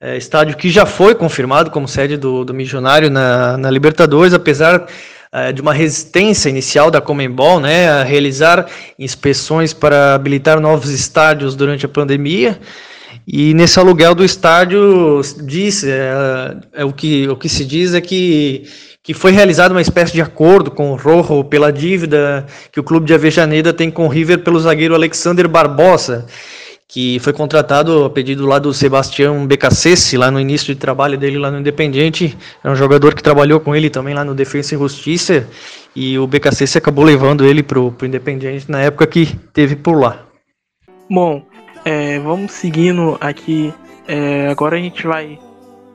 é, estádio que já foi confirmado como sede do, do na, na Libertadores, apesar é, de uma resistência inicial da Comembol né, a realizar inspeções para habilitar novos estádios durante a pandemia. E nesse aluguel do estádio, diz, é, é, o, que, o que se diz é que que foi realizada uma espécie de acordo com o Rojo pela dívida que o clube de Avejaneda tem com o River pelo zagueiro Alexander Barbosa, que foi contratado a pedido lá do Sebastião Becacese, lá no início de trabalho dele lá no Independiente. É um jogador que trabalhou com ele também lá no Defensa e Justiça, e o Becacese acabou levando ele para o Independiente na época que teve por lá. Bom, é, vamos seguindo aqui. É, agora a gente vai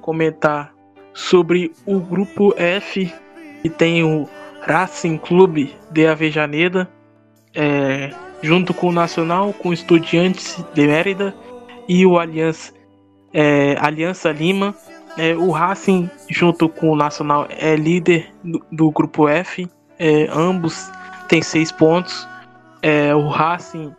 comentar sobre o grupo F, que tem o Racing Clube de Avejaneda, é, junto com o Nacional, com o Estudiantes de Mérida e o Aliança, é, Aliança Lima. É, o Racing, junto com o Nacional, é líder do, do grupo F. É, ambos têm seis pontos. É, o Racing,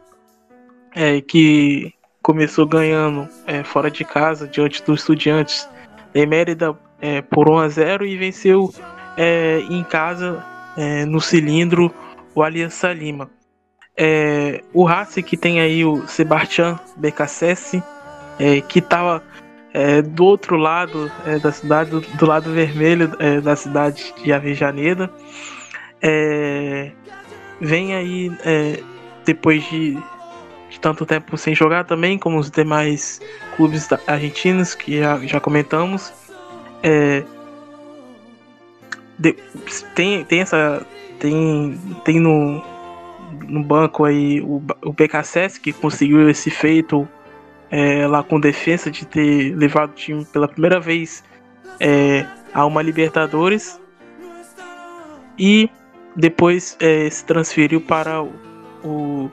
é, que começou ganhando fora de casa, diante dos Estudiantes de Mérida, é, por 1 a 0 e venceu é, em casa é, no cilindro o Aliança Lima. É, o Racing que tem aí o Sebastião Becassese, é, que estava é, do outro lado da cidade, do, do lado vermelho da cidade de Avejaneda. Vem aí depois de, de, tanto tempo sem jogar também, como os demais clubes argentinos que já, já comentamos. De, tem, tem essa tem tem no, no banco aí o, o BKSS que conseguiu esse feito é, lá com defesa de ter levado o time pela primeira vez é, a uma Libertadores e depois é, se transferiu para o, o,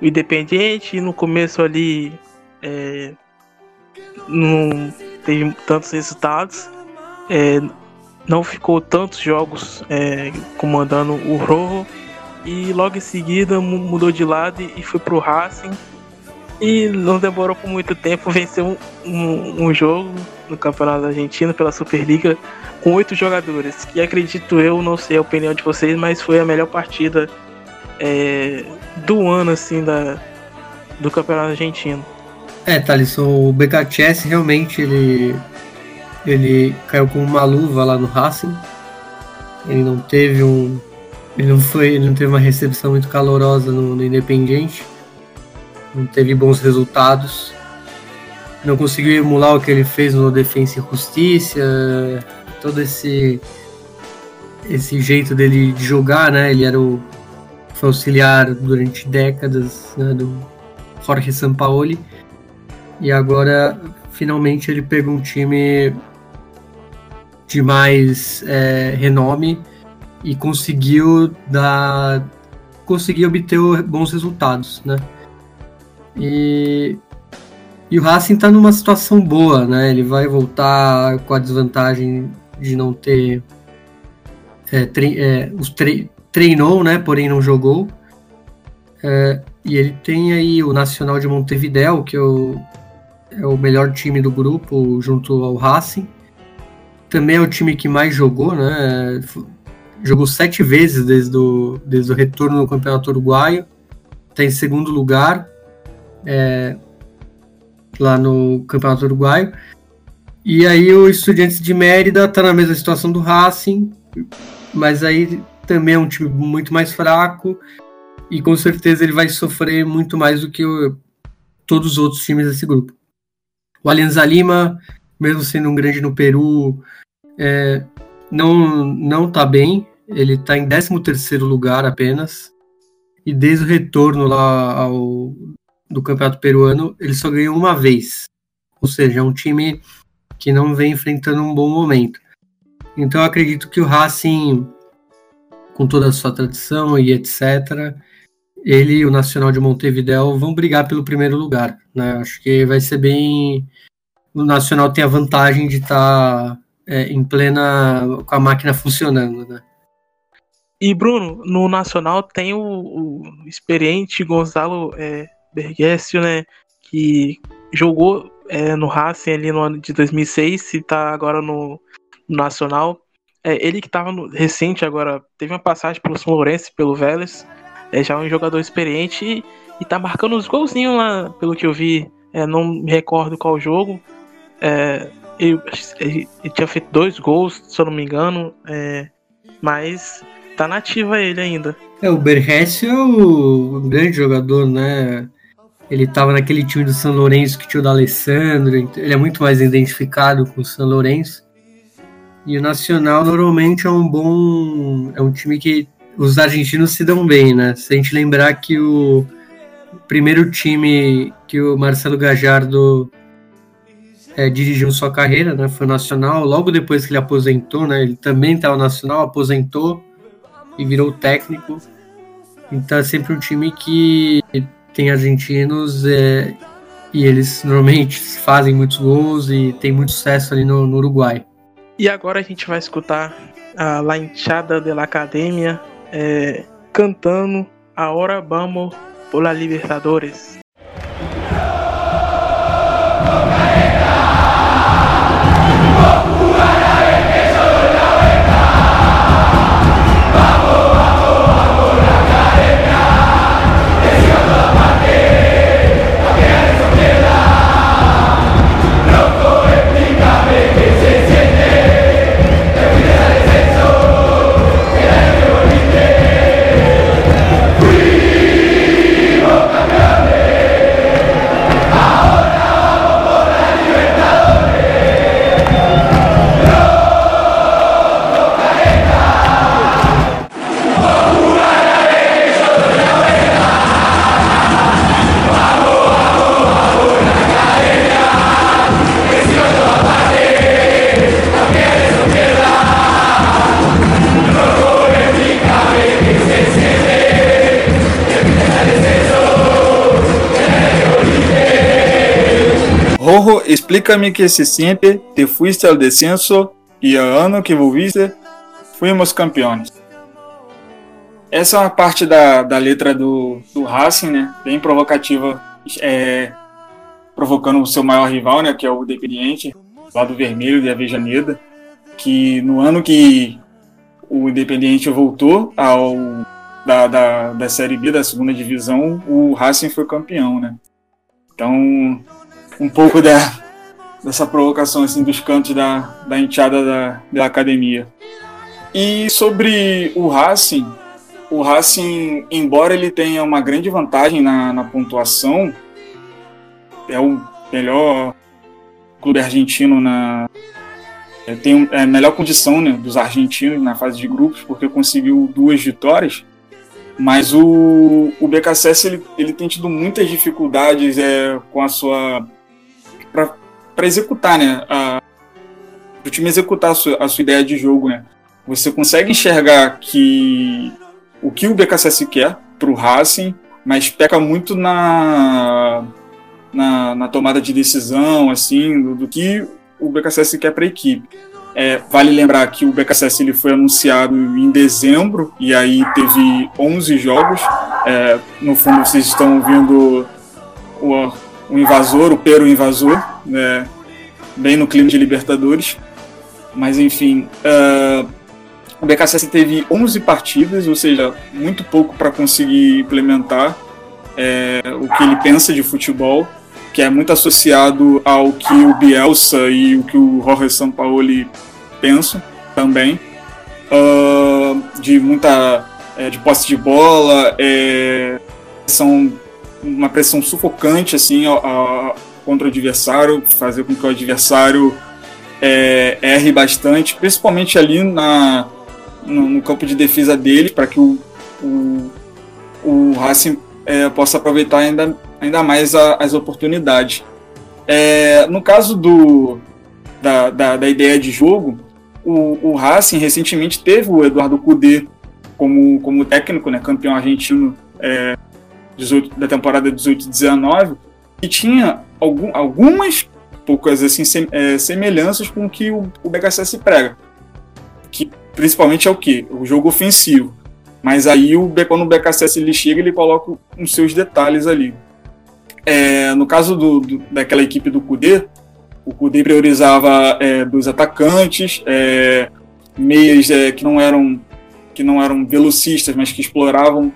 Independiente e no começo ali é, não teve tantos resultados é, não ficou tantos jogos é, comandando o Rojo. E logo em seguida mudou de lado e foi pro Racing. E não demorou por muito tempo venceu um, um, um jogo no Campeonato Argentino pela Superliga com oito jogadores. Que acredito eu não sei a opinião de vocês mas foi a melhor partida é, do ano assim da do Campeonato Argentino é, Thalisson, o BKTS realmente ele ele caiu com uma luva lá no Racing. Ele não teve um. Ele não foi. Ele não teve uma recepção muito calorosa no, no Independiente. Não teve bons resultados. Não conseguiu emular o que ele fez no Defensa e Justiça. Todo esse. Esse jeito dele de jogar, né? Ele era o. Foi auxiliar durante décadas né, do Jorge Sampaoli. E agora finalmente ele pegou um time de mais é, renome e conseguiu dar conseguir obter bons resultados, né? E, e o Racing está numa situação boa, né? Ele vai voltar com a desvantagem de não ter é, tre é, os tre treinou, né? Porém não jogou. É, e ele tem aí o Nacional de Montevideo, que o, é o melhor time do grupo, junto ao Racing também é o time que mais jogou, né? Jogou sete vezes desde o, desde o retorno no Campeonato Uruguaio. Está em segundo lugar é, lá no Campeonato Uruguaio. E aí o Estudiantes de Mérida está na mesma situação do Racing, mas aí também é um time muito mais fraco e com certeza ele vai sofrer muito mais do que o, todos os outros times desse grupo. O Alianza Lima, mesmo sendo um grande no Peru, é, não não está bem. Ele está em 13 terceiro lugar apenas. E desde o retorno lá ao, do campeonato peruano, ele só ganhou uma vez. Ou seja, é um time que não vem enfrentando um bom momento. Então eu acredito que o Racing, com toda a sua tradição e etc., ele e o Nacional de Montevideo vão brigar pelo primeiro lugar. Né? Acho que vai ser bem. O Nacional tem a vantagem de estar tá é, em plena. com a máquina funcionando, né? E Bruno, no Nacional tem o, o experiente Gonzalo é, Bergessio, né? Que jogou é, no Racing ali no ano de 2006 e está agora no, no Nacional. É, ele que estava recente agora, teve uma passagem pelo São Lourenço, pelo Vélez. É já um jogador experiente e, e tá marcando os golzinhos lá, pelo que eu vi. É, não me recordo qual jogo. É, ele, ele, tinha feito dois gols, se eu não me engano, é, mas tá nativa ele ainda. É, o Berressi é o grande jogador, né? Ele tava naquele time do São Lourenço que tinha o da Alessandro, ele é muito mais identificado com o São Lourenço. E o Nacional normalmente é um bom. É um time que os argentinos se dão bem, né? Se a gente lembrar que o primeiro time que o Marcelo Gajardo é, dirigiu sua carreira, né? Foi nacional. Logo depois que ele aposentou, né? Ele também estava nacional, aposentou e virou técnico. Então é sempre um time que tem argentinos é, e eles normalmente fazem muitos gols e tem muito sucesso ali no, no Uruguai. E agora a gente vai escutar a La Hinchada de la Academia é, cantando A Vamos por la Libertadores. Rojo, explícame que se siente, te fuiste al descenso e o ano que volviste, fuimos campeões. Essa é uma parte da, da letra do, do Racing, né? Bem provocativa, é, provocando o seu maior rival, né? Que é o Independiente, lado vermelho de Avejaneda, que no ano que o Independiente voltou ao da, da, da Série B, da segunda divisão, o Racing foi campeão, né? Então, um pouco da, dessa provocação assim, dos cantos da, da enteada da, da academia. E sobre o Racing, o Racing, embora ele tenha uma grande vantagem na, na pontuação, é o melhor clube argentino na. É, tem é a melhor condição né, dos argentinos na fase de grupos, porque conseguiu duas vitórias. Mas o, o BKSS ele, ele tem tido muitas dificuldades é, com a sua. Para executar, né? O time executar a sua, a sua ideia de jogo, né? Você consegue enxergar que o que o BKSS quer para o Racing, mas peca muito na, na, na, tomada de decisão, assim, do, do que o BKSS quer para a equipe. É, vale lembrar que o BKSS ele foi anunciado em dezembro e aí teve 11 jogos. É, no fundo, vocês estão ouvindo o, o invasor, o Pero Invasor, né, bem no clima de Libertadores. Mas enfim, uh, o BKSS teve 11 partidas, ou seja, muito pouco para conseguir implementar é, o que ele pensa de futebol, que é muito associado ao que o Bielsa e o que o Jorge Sampaoli pensam também, uh, de muita é, de posse de bola, é, são uma pressão sufocante assim contra o adversário, fazer com que o adversário é, erre bastante, principalmente ali na no, no campo de defesa dele para que o, o, o Racing é, possa aproveitar ainda, ainda mais a, as oportunidades. É, no caso do, da, da, da, ideia de jogo, o, o Racing recentemente teve o Eduardo Cudê como, como técnico, né, campeão argentino é, 18, da temporada 18-19, e tinha algum, algumas poucas assim, sem, é, semelhanças com o que o, o prega. Que principalmente é o que? O jogo ofensivo. Mas aí o, quando o BKSS ele chega, ele coloca os seus detalhes ali. É, no caso do, do, daquela equipe do Kudê, o Kudê priorizava é, dos atacantes, é, meias é, que não eram que não eram velocistas, mas que exploravam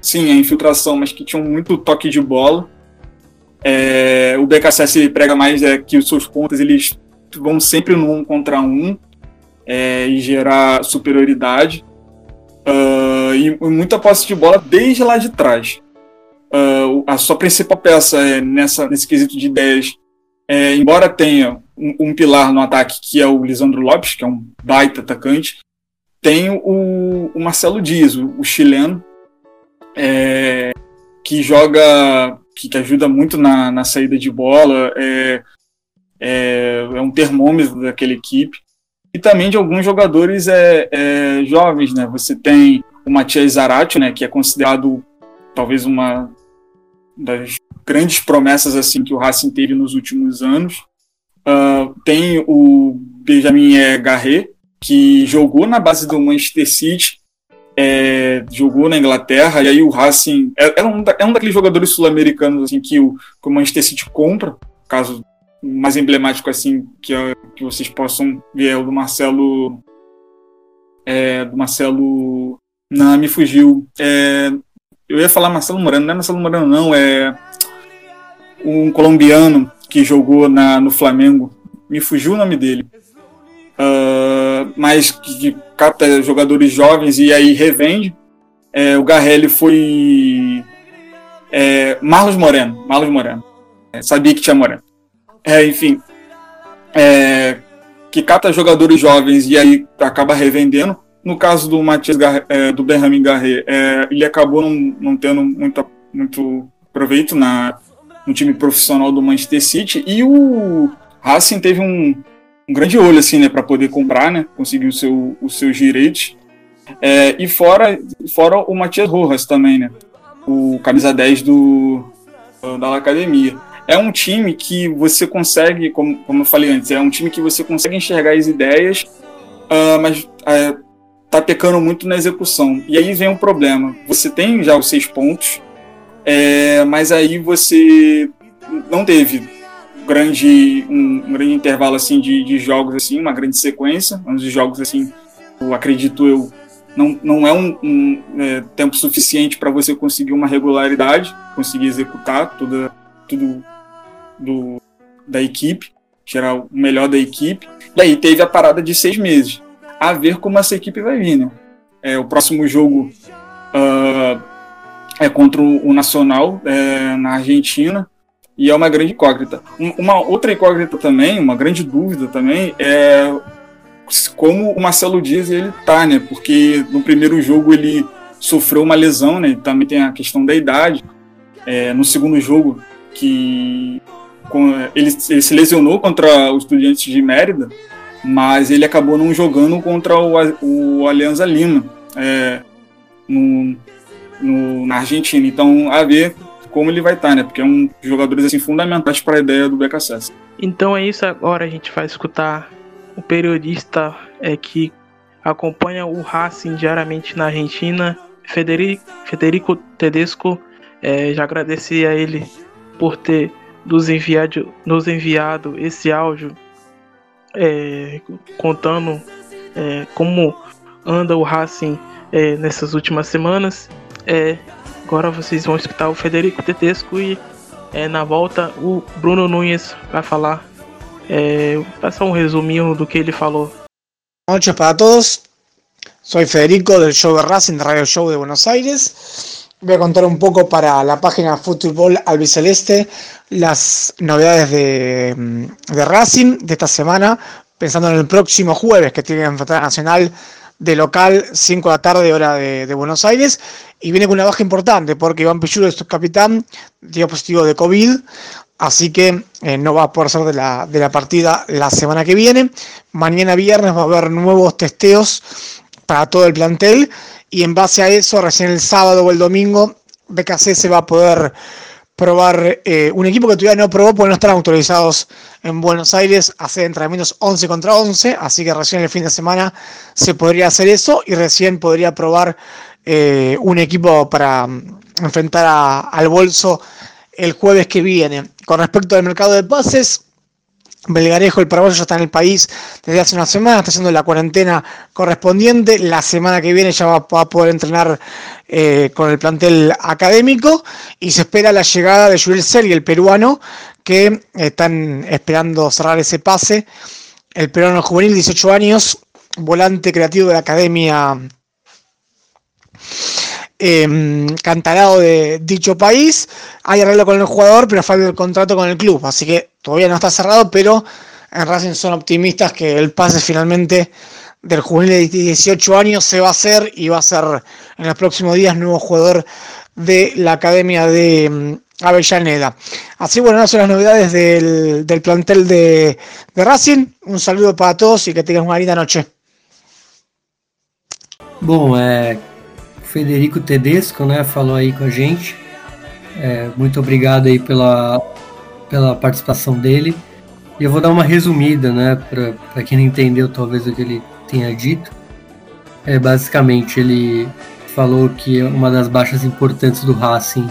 sim a infiltração, mas que tinham muito toque de bola. É, o BKSS prega mais é, que os seus pontas eles vão sempre no um contra um, é, e gerar superioridade. Uh, e muita posse de bola desde lá de trás. Uh, a sua principal peça é nessa, nesse quesito de ideias, é, embora tenha um, um, pilar no ataque que é o Lisandro Lopes, que é um baita atacante, tem o, o Marcelo Dias, o, o chileno, é, que joga, que, que, ajuda muito na, na saída de bola, é, é, é um termômetro daquela equipe e também de alguns jogadores é, é, jovens, né? Você tem o Matias Zaratio, né, que é considerado talvez uma das grandes promessas assim que o Racing teve nos últimos anos. Uh, tem o Benjamin Garret, que jogou na base do Manchester City, é, jogou na Inglaterra, e aí o Racing é, é, um, é um daqueles jogadores sul-americanos assim, que, o, que o Manchester City compra, caso mais emblemático assim que, que vocês possam ver é o do Marcelo é, do Marcelo não me fugiu é, eu ia falar Marcelo Moreno não é Marcelo Moreno não é um colombiano que jogou na, no Flamengo me fugiu o nome dele uh, mas que, que, capta jogadores jovens e aí revende. É, o Garrelli foi é, Marlos Moreno Marlos Moreno. É, sabia que tinha Moreno. É, enfim, é, que capta jogadores jovens e aí acaba revendendo. No caso do Matias é, do Benjamin Garret, é, ele acabou não, não tendo muito, muito proveito na, no time profissional do Manchester City. E o Racing teve um, um grande olho assim, né, para poder comprar, né, conseguir o seu, os seus direitos. É, e fora, fora o Matias Rojas também, né, o camisa 10 do, da academia. é um time que você consegue, como, como eu falei antes, é um time que você consegue enxergar as ideias, uh, mas uh, tá pecando muito na execução. E aí vem um problema. Você tem já os seis pontos, é, mas aí você não teve grande, um, um grande intervalo assim de, de, jogos assim, uma grande sequência, uns jogos assim, eu acredito eu, não, não é um, um é, tempo suficiente para você conseguir uma regularidade, conseguir executar tudo, tudo do, da equipe, tirar o melhor da equipe. Daí teve a parada de seis meses. A ver como essa equipe vai vir, né? É, o próximo jogo uh, é contra o Nacional é, na Argentina e é uma grande incógnita. Uma outra incógnita também, uma grande dúvida também, é como o Marcelo Dias ele tá, né? Porque no primeiro jogo ele sofreu uma lesão, né? Também tem a questão da idade. É, no segundo jogo, que ele, ele, se lesionou contra os Estudiantes de Mérida, mas ele acabou não jogando contra o, o Alianza Lima é, no, no, na Argentina. Então, a ver como ele vai estar, né? Porque é um dos jogadores assim, fundamentais para a ideia do BKSS. Então é isso, agora a gente vai escutar o periodista é, que acompanha o Racing diariamente na Argentina, Federico, Federico Tedesco. É, já agradeci a ele por ter nos enviado, nos enviado esse áudio é, contando é, como anda o Racing é, nessas últimas semanas. Agora vocês vão escutar o Federico Tetesco e é, na volta o Bruno Nunes vai falar, é, passar um resuminho do que ele falou. Boa noite para todos. Soy Federico del show de Racing, Radio Show de Buenos Aires. Voy a contar un poco para la página Fútbol Albiceleste las novedades de, de, Racing de esta semana, pensando en el próximo jueves que tiene enfrentar Nacional de local 5 de la tarde hora de, Buenos Aires y viene con una baja importante porque Iván Pichuro, su capitán, dio positivo de COVID, así que eh, no va a poder ser de la, de la partida la semana que viene. Mañana viernes va a haber nuevos testeos para todo el plantel y en base a eso, recién el sábado o el domingo, BKC se va a poder probar eh, un equipo que todavía no probó porque no están autorizados en Buenos Aires a hacer entrenamientos 11 contra 11, así que recién el fin de semana se podría hacer eso y recién podría probar eh, un equipo para mm, enfrentar al bolso el jueves que viene. Con respecto al mercado de pases, Belgarejo, el paraguayo, ya está en el país desde hace una semana, está haciendo la cuarentena correspondiente. La semana que viene ya va, a poder entrenar eh, con el plantel académico y se espera la llegada de Jules Seri, el peruano, que están esperando cerrar ese pase. El peruano juvenil, 18 años, volante creativo de la academia eh, cantalado de dicho país. Hay arreglo con el jugador, pero falta el contrato con el club. Así que todavía no está cerrado, pero en Racing son optimistas que el pase finalmente del juvenil de 18 años se va a hacer y va a ser en los próximos días nuevo jugador de la academia de mm, Avellaneda. Así bueno, esas son las novedades del, del plantel de, de, Racing. Un saludo para todos y que tengan una linda noche. Bom, é, Federico Tedesco, né, falou aí com a gente. É, muito obrigado aí pela, pela participação dele. E eu vou dar uma resumida, né, para quem não entendeu talvez o que ele tenha dito. É, basicamente, ele falou que uma das baixas importantes do Racing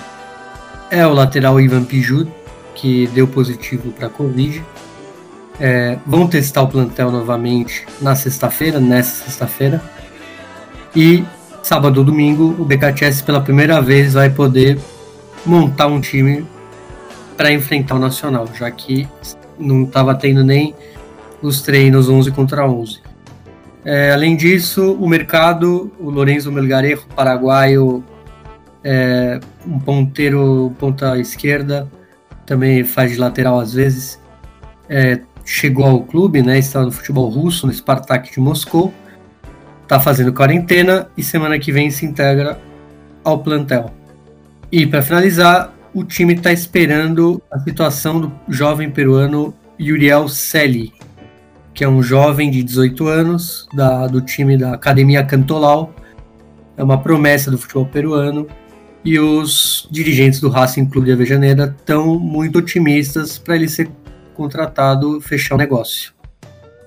é o lateral Ivan Pijut, que deu positivo para Covid. É, vão testar o plantel novamente na sexta-feira, nessa sexta-feira. E sábado ou domingo, o BKTS pela primeira vez vai poder montar um time para enfrentar o Nacional, já que não estava tendo nem os treinos 11 contra 11. É, além disso, o mercado, o Lorenzo Melgarejo, paraguaio, é, um ponteiro, ponta esquerda, também faz de lateral às vezes, é, chegou ao clube, né, no futebol russo, no Spartak de Moscou, está fazendo quarentena e semana que vem se integra ao plantel. E para finalizar, o time está esperando a situação do jovem peruano Yuriel Celi, que é um jovem de 18 anos da, do time da Academia Cantolau. É uma promessa do futebol peruano E os dirigentes do Racing Clube de Avejaneira estão muito otimistas para ele ser contratado, fechar o negócio.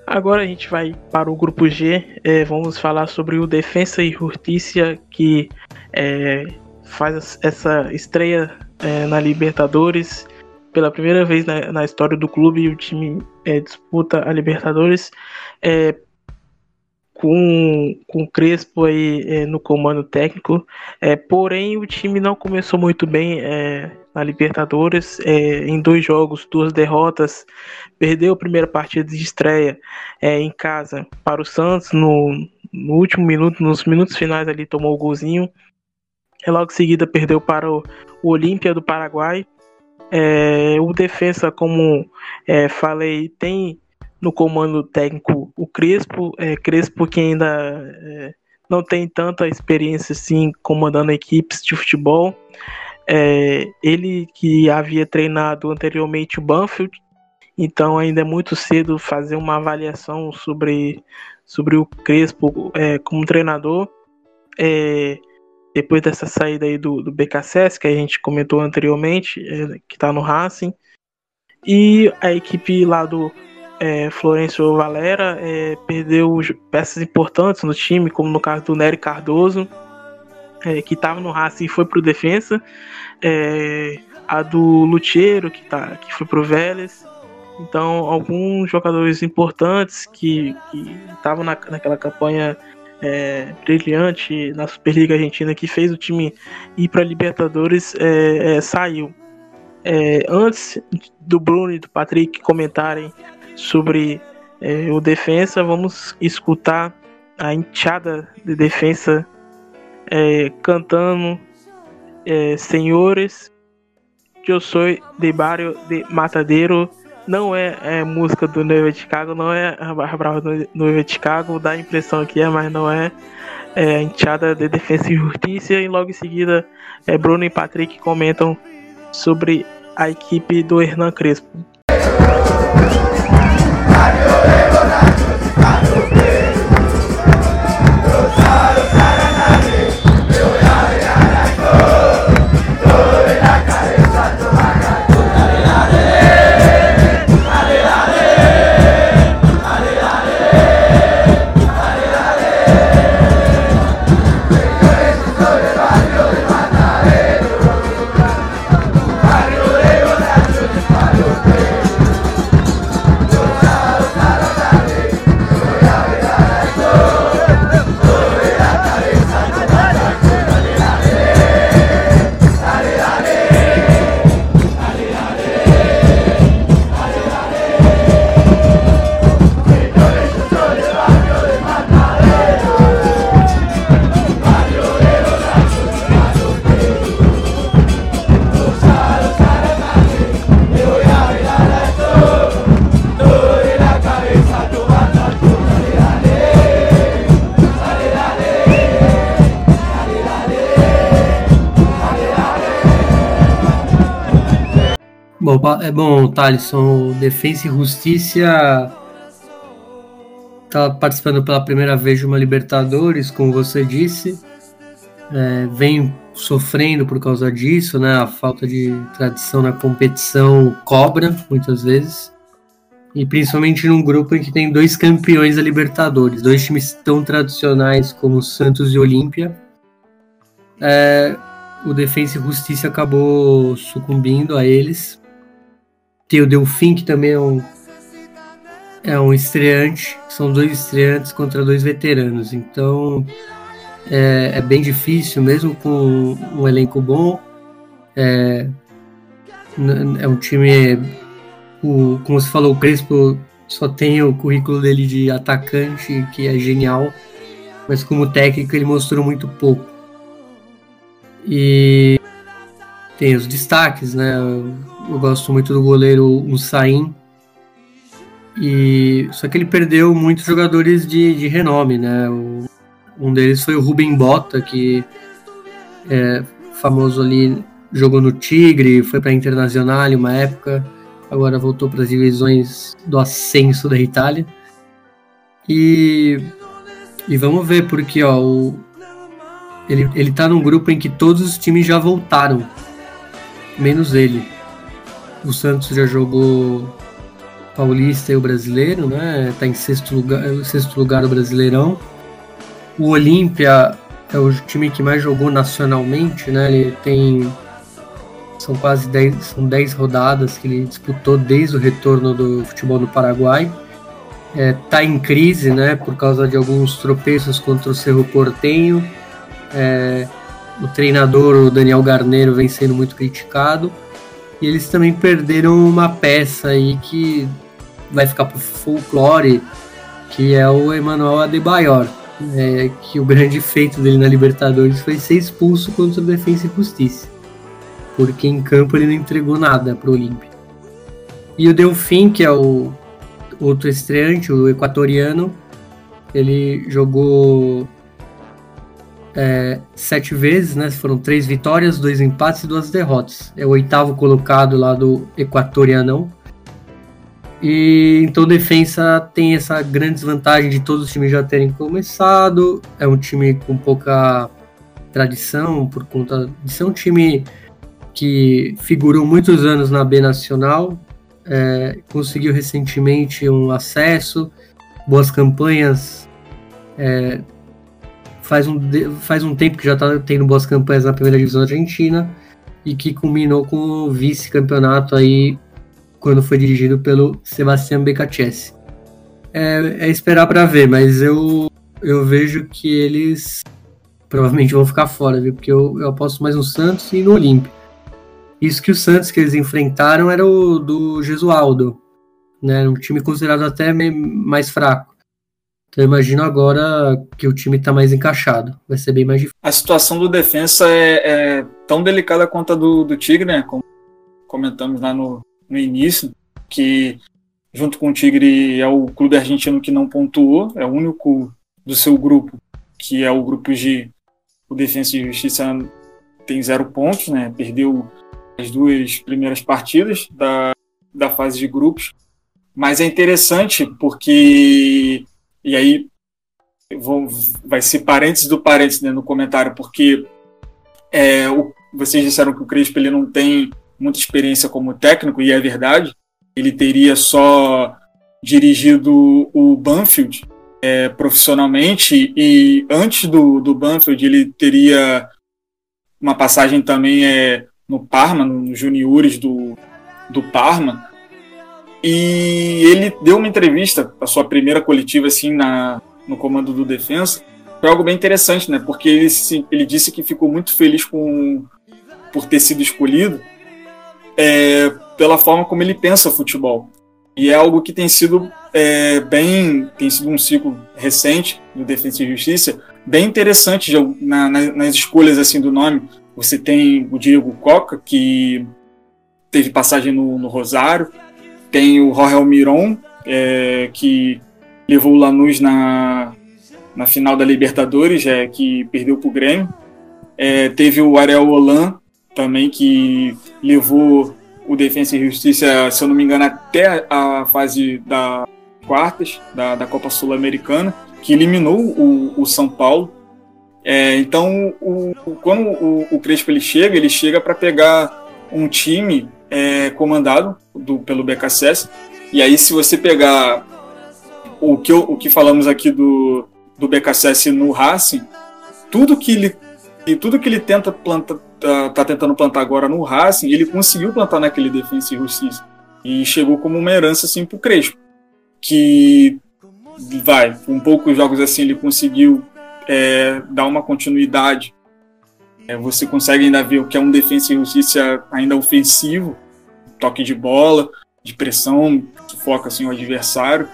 Agora a gente vai para o grupo G. É, vamos falar sobre o Defensa e Justiça que é, faz essa estreia é, na Libertadores pela primeira vez na, na, história do clube. O time é, disputa a Libertadores é, com, com o Crespo aí é, no comando técnico. porém, o time não começou muito bem na Libertadores, é, em dois jogos, duas derrotas, perdeu a primeira partida de estreia é, em casa para o Santos, no, no, último minuto, nos minutos finais ali tomou o golzinho, e logo em seguida perdeu para o, o Olímpia do Paraguai. É, o defesa, como é, falei, tem no comando técnico o Crespo, é, Crespo que ainda é, não tem tanta experiência assim comandando equipes de futebol. É, ele que havia treinado anteriormente o Banfield, então ainda é muito cedo fazer uma avaliação sobre, sobre o Crespo é, como treinador. É, depois dessa saída aí do, do BKSS, que a gente comentou anteriormente, é, que está no Racing. E a equipe lá do é, Florencio Valera é, perdeu peças importantes no time, como no caso do Nery Cardoso, é, que estava no Racing e foi pro defesa, é, a do Lucheiro, que, tá, que foi pro Vélez. Então, alguns jogadores importantes que estavam na, naquela campanha é, brilhante na Superliga Argentina que fez o time ir para Libertadores é, é, saiu. É, antes do Bruno e do Patrick comentarem sobre é, o defensa, vamos escutar a enxada de defesa é, cantando Senhores, eu sou de barrio de Matadeiro. Não é, é música do Noiva de Chicago, não é a Brava do Noiva de Chicago, dá a impressão que é, mas não é. É a enteada de Defesa e Justiça. E logo em seguida, é, Bruno e Patrick comentam sobre a equipe do Hernan Crespo. É bom, Thalisson, Defensa e Justiça está participando pela primeira vez de uma Libertadores, como você disse. É, vem sofrendo por causa disso, né? A falta de tradição na competição cobra muitas vezes. E principalmente num grupo em que tem dois campeões da Libertadores, dois times tão tradicionais como Santos e Olímpia. É, o Defensa e Justiça acabou sucumbindo a eles tem o Delfim, que também é um, é um estreante. São dois estreantes contra dois veteranos. Então é, é bem difícil, mesmo com um elenco bom. É, é um time. O, como você falou, o Crespo só tem o currículo dele de atacante, que é genial, mas como técnico ele mostrou muito pouco. E tem os destaques, né? Eu gosto muito do goleiro Usain. E só que ele perdeu muitos jogadores de, de renome, né? O, um deles foi o Rubem Bota, que é famoso ali, jogou no Tigre, foi para Internacional uma época, agora voltou para as divisões do ascenso da Itália. E, e vamos ver, porque ó, o, ele, ele tá num grupo em que todos os times já voltaram, menos ele. O Santos já jogou Paulista e o Brasileiro, né? Tá em sexto lugar, sexto lugar do Brasileirão. O Olímpia é o time que mais jogou nacionalmente, né? Ele tem são quase 10, são 10 rodadas que ele disputou desde o retorno do futebol no Paraguai. É, tá em crise, né, por causa de alguns tropeços contra o Cerro Portenho. É, o treinador, o Daniel Garneiro, vem sendo muito criticado. E eles também perderam uma peça aí que vai ficar pro folclore, que é o Emmanuel Adebayor. É, que o grande feito dele na Libertadores foi ser expulso contra o Defensa e Justiça. Porque em campo ele não entregou nada pro Olímpia. E o Delfim, que é o outro estreante, o equatoriano, ele jogou é, sete vezes, né? Foram três vitórias, dois empates e duas derrotas. É o oitavo colocado lá do equatorianão. E então defesa tem essa grande desvantagem de todos os times já terem começado. É um time com pouca tradição por conta de ser um time que figurou muitos anos na B Nacional, é, conseguiu recentemente um acesso, boas campanhas. É, faz, um, faz um tempo que já está tendo boas campanhas na primeira divisão argentina e que culminou com o vice-campeonato aí quando foi dirigido pelo Sebastião Becacchese. É, é esperar para ver, mas eu, eu vejo que eles provavelmente vão ficar fora, viu? Porque eu, eu aposto mais no Santos e no Olímpio. Isso que o Santos que eles enfrentaram era o do Gesualdo, né? Um time considerado até mais fraco. Então eu imagino agora que o time está mais encaixado. Vai ser bem mais difícil. A situação do defensa é, é tão delicada quanto a do, do Tigre, né? Como comentamos lá no, no início, que junto com o Tigre é o clube argentino que não pontuou, é o único do seu grupo, que é o grupo G. O Defensa e Justiça tem zero pontos, né? Perdeu as duas primeiras partidas da, da fase de grupos. Mas é interessante porque. E aí vai ser parênteses do parênteses né, no comentário, porque é, o, vocês disseram que o Crespo ele não tem muita experiência como técnico, e é verdade. Ele teria só dirigido o Banfield é, profissionalmente, e antes do, do Banfield ele teria uma passagem também é, no Parma, nos juniores do, do Parma, e ele deu uma entrevista, a sua primeira coletiva assim na, no comando do defensa, foi algo bem interessante, né? Porque ele, ele disse que ficou muito feliz com por ter sido escolhido é, pela forma como ele pensa futebol. E é algo que tem sido é, bem, tem sido um ciclo recente do Defesa e Justiça, bem interessante de, na, nas escolhas assim do nome. Você tem o Diego Coca, que teve passagem no, no Rosário. Tem o Jorge Miron, é, que levou o Lanús na, na final da Libertadores, é, que perdeu para o Grêmio. É, teve o Ariel Holan, também, que levou o Defensa e Justiça, se eu não me engano, até a fase da quartas da, da Copa Sul-Americana, que eliminou o, o São Paulo é, então, o, quando o, o, Crespo ele chega, ele chega para pegar um time é, comandado do, pelo BKSS. E aí, se você pegar o que, o que falamos aqui do, do BKSS no Racing, tudo que ele tudo que ele tenta plantar, tá, tá, tentando plantar agora no Racing, ele conseguiu plantar naquele Defensa e Justiça. E chegou como uma herança assim pro Crespo. Que vai, com poucos jogos assim ele conseguiu é, dar uma continuidade. É, você consegue ainda ver o que é um defesa e justiça ainda ofensivo, toque de bola, de pressão, foca assim o adversário.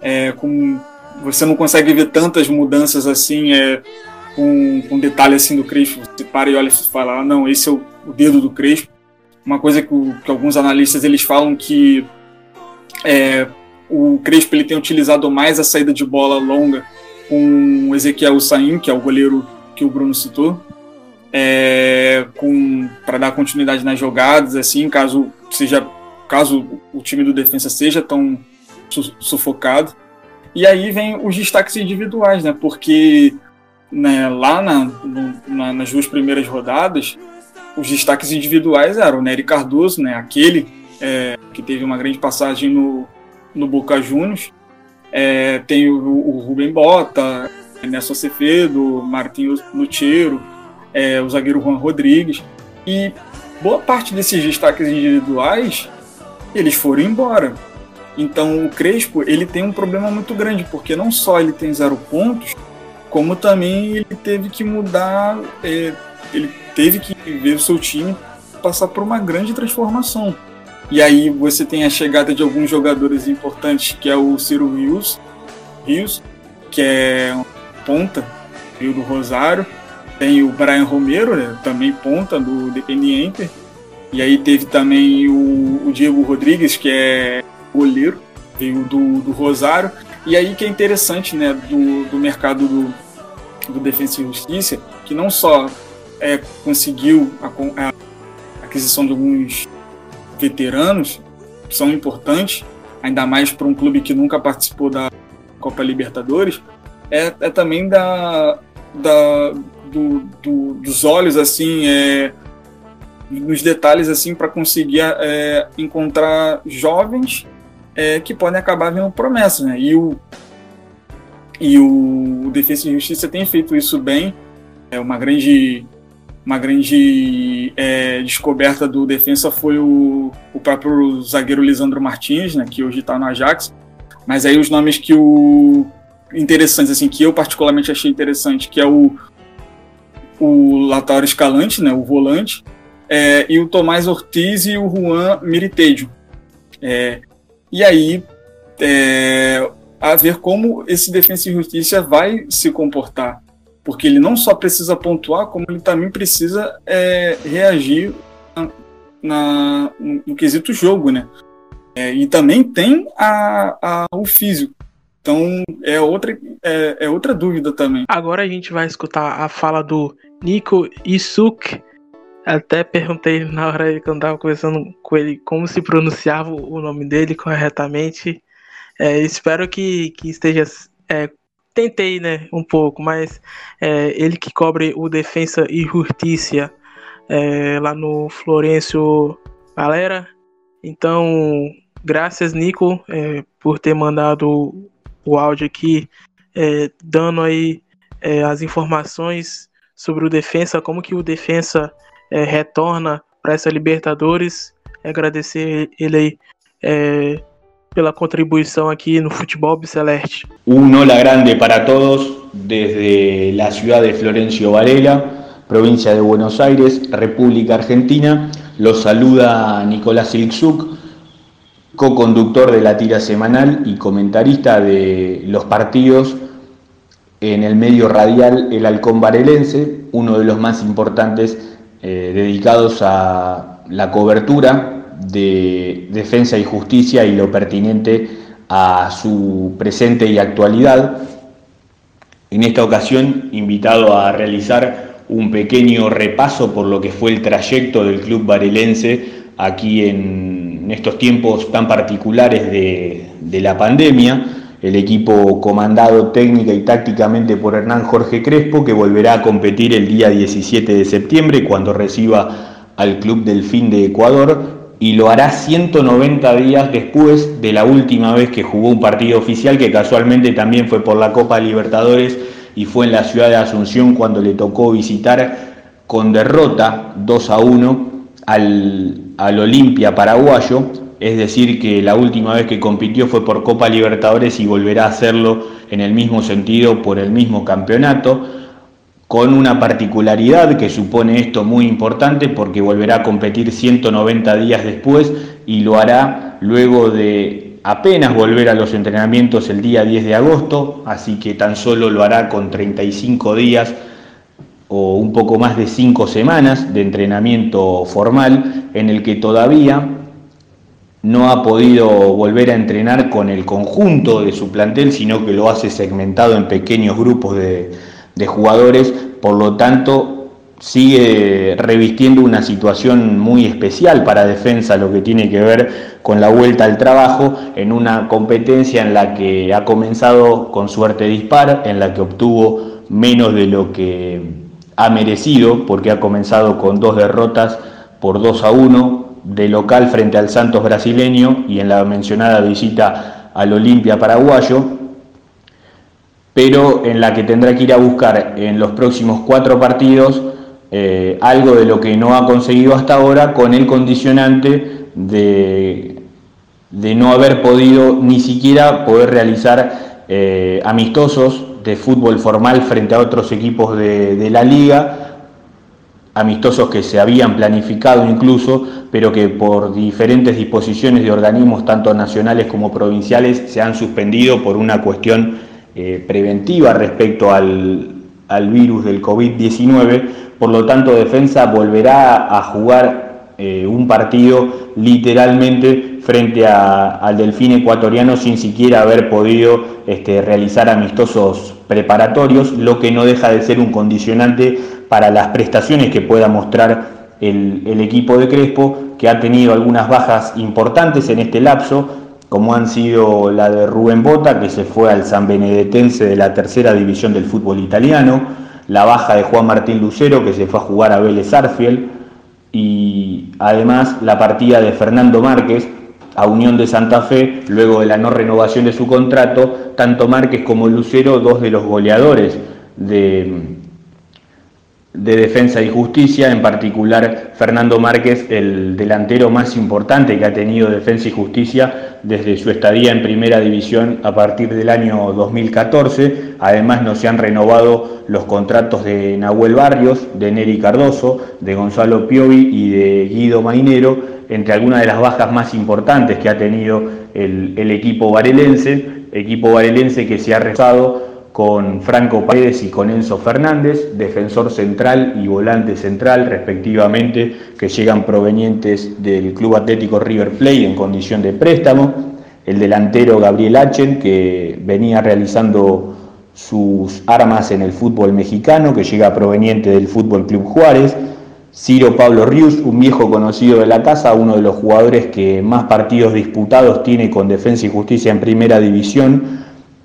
É, com, você não consegue ver tantas mudanças assim, é, com, com detalhe assim do Crespo. Você para e olha e fala, ah, não, esse é o, o dedo do Crespo. Uma coisa que, o, que, alguns analistas eles falam que é, o Crespo ele tem utilizado mais a saída de bola longa com o Ezequiel Saim, que é o goleiro que o Bruno citou, é, para dar continuidade nas jogadas, assim, caso seja caso o time do defensa seja tão su sufocado. E aí vem os destaques individuais, né? Porque né, lá na, no, na, nas duas primeiras rodadas, os destaques individuais eram o Nery Cardoso, né, aquele é, que teve uma grande passagem no, no Boca Juniors, é, tem o, o Rubem Bota, Nelson Acevedo, Martinho Lutero, é, o zagueiro Juan Rodrigues, e boa parte desses destaques individuais eles foram embora. Então o Crespo ele tem um problema muito grande porque não só ele tem zero pontos, como também ele teve que mudar, é, ele teve que ver o seu time passar por uma grande transformação. E aí você tem a chegada de alguns jogadores importantes, que é o Ciro Rios, Rios que é ponta Rio do Rosário, tem o Brian Romero, né, também ponta do Dependiente, e aí teve também o, o Diego Rodrigues, que é goleiro, veio do, do Rosário. E aí que é interessante né, do, do mercado do, do Defensa e Justiça, que não só é, conseguiu a, a aquisição de alguns veteranos, que são importantes, ainda mais para um clube que nunca participou da Copa Libertadores, é, é também da, da do, do, dos olhos assim é, nos detalhes assim para conseguir é, encontrar jovens é, que podem acabar vendo promessas, né? E o e o Defesa e Justiça tem feito isso bem. É uma grande uma grande é, descoberta do defensa foi o, o próprio zagueiro Lisandro Martins, né, que hoje está no Ajax. Mas aí os nomes que o interessantes assim que eu particularmente achei interessante, que é o o Lautaro Escalante, né, o volante, é, e o Tomás Ortiz e o Juan Miritejo. É, e aí, é, a ver como esse Defensa e Justiça vai se comportar. Porque ele não só precisa pontuar, como ele também precisa é, reagir na, na, no, no, quesito jogo, né? É, e também tem a, a, o físico. Então é outra, é, é, outra dúvida também. Agora a gente vai escutar a fala do Nico Isuk, até perguntei na hora que eu estava conversando com ele como se pronunciava o nome dele corretamente. É, espero que, que esteja. É, tentei, né, um pouco, mas é, ele que cobre o Defensa e Justiça é, lá no Florencio Galera. Então, graças, Nico, é, por ter mandado o áudio aqui, é, dando aí as informações sobre o Defensa, como que o Defensa é, retorna para essa Libertadores. Agradecer ele aí é, pela contribuição aqui no futebol biceleste. Un hola grande para todos desde la ciudad de Florencio Varela, provincia de Buenos Aires, República Argentina. Los saluda Nicolás Ilksuk, co-conductor de la tira semanal y comentarista de los partidos en el medio radial El Halcón Varelense, uno de los más importantes eh, dedicados a la cobertura de defensa y justicia y lo pertinente a su presente y actualidad. En esta ocasión, invitado a realizar un pequeño repaso por lo que fue el trayecto del club varelense aquí en estos tiempos tan particulares de, de la pandemia el equipo comandado técnica y tácticamente por Hernán Jorge Crespo, que volverá a competir el día 17 de septiembre cuando reciba al Club Delfín de Ecuador y lo hará 190 días después de la última vez que jugó un partido oficial que casualmente también fue por la Copa Libertadores y fue en la ciudad de Asunción cuando le tocó visitar con derrota 2 a 1 al, al Olimpia paraguayo. Es decir, que la última vez que compitió fue por Copa Libertadores y volverá a hacerlo en el mismo sentido por el mismo campeonato, con una particularidad que supone esto muy importante porque volverá a competir 190 días después y lo hará luego de apenas volver a los entrenamientos el día 10 de agosto, así que tan solo lo hará con 35 días o un poco más de 5 semanas de entrenamiento formal en el que todavía no ha podido volver a entrenar con el conjunto de su plantel, sino que lo hace segmentado en pequeños grupos de, jugadores, por lo tanto sigue revistiendo una situación muy especial para defensa, lo que tiene que ver con la vuelta al trabajo en una competencia en la que ha comenzado con suerte dispar, en la que obtuvo menos de lo que ha merecido, porque ha comenzado con dos derrotas por 2 a 1 de local frente al Santos brasileño y en la mencionada visita al Olimpia paraguayo, pero en la que tendrá que ir a buscar en los próximos cuatro partidos eh, algo de lo que no ha conseguido hasta ahora con el condicionante de, de no haber podido ni siquiera poder realizar eh, amistosos de fútbol formal frente a otros equipos de, la liga, amistosos que se habían planificado incluso, pero que por diferentes disposiciones de organismos, tanto nacionales como provinciales, se han suspendido por una cuestión eh, preventiva respecto al, al virus del COVID-19. Por lo tanto, Defensa volverá a jugar eh, un partido literalmente frente al Delfín ecuatoriano sin siquiera haber podido este, realizar amistosos preparatorios, lo que no deja de ser un condicionante para las prestaciones que pueda mostrar el, el equipo de Crespo, que ha tenido algunas bajas importantes en este lapso, como han sido la de Rubén Bota, que se fue al San Benedetense de la tercera división del fútbol italiano, la baja de Juan Martín Lucero, que se fue a jugar a Vélez Arfiel, y además la partida de Fernando Márquez a Unión de Santa Fe, luego de la no renovación de su contrato, tanto Márquez como Lucero, dos de los goleadores de, de Defensa y Justicia, en particular Fernando Márquez, el delantero más importante que ha tenido Defensa y Justicia desde su estadía en Primera División a partir del año 2014. Además no se han renovado los contratos de Nahuel Barrios, de Neri Cardoso, de Gonzalo Piovi y de Guido Mainero, entre algunas de las bajas más importantes que ha tenido el, equipo varelense, equipo varelense que se ha rezado con Franco Paredes y con Enzo Fernández, defensor central y volante central respectivamente, que llegan provenientes del Club Atlético River Plate en condición de préstamo, el delantero Gabriel Achen, que venía realizando sus armas en el fútbol mexicano, que llega proveniente del Fútbol Club Juárez, Ciro Pablo Rius, un viejo conocido de la casa, uno de los jugadores que más partidos disputados tiene con Defensa y Justicia en Primera División,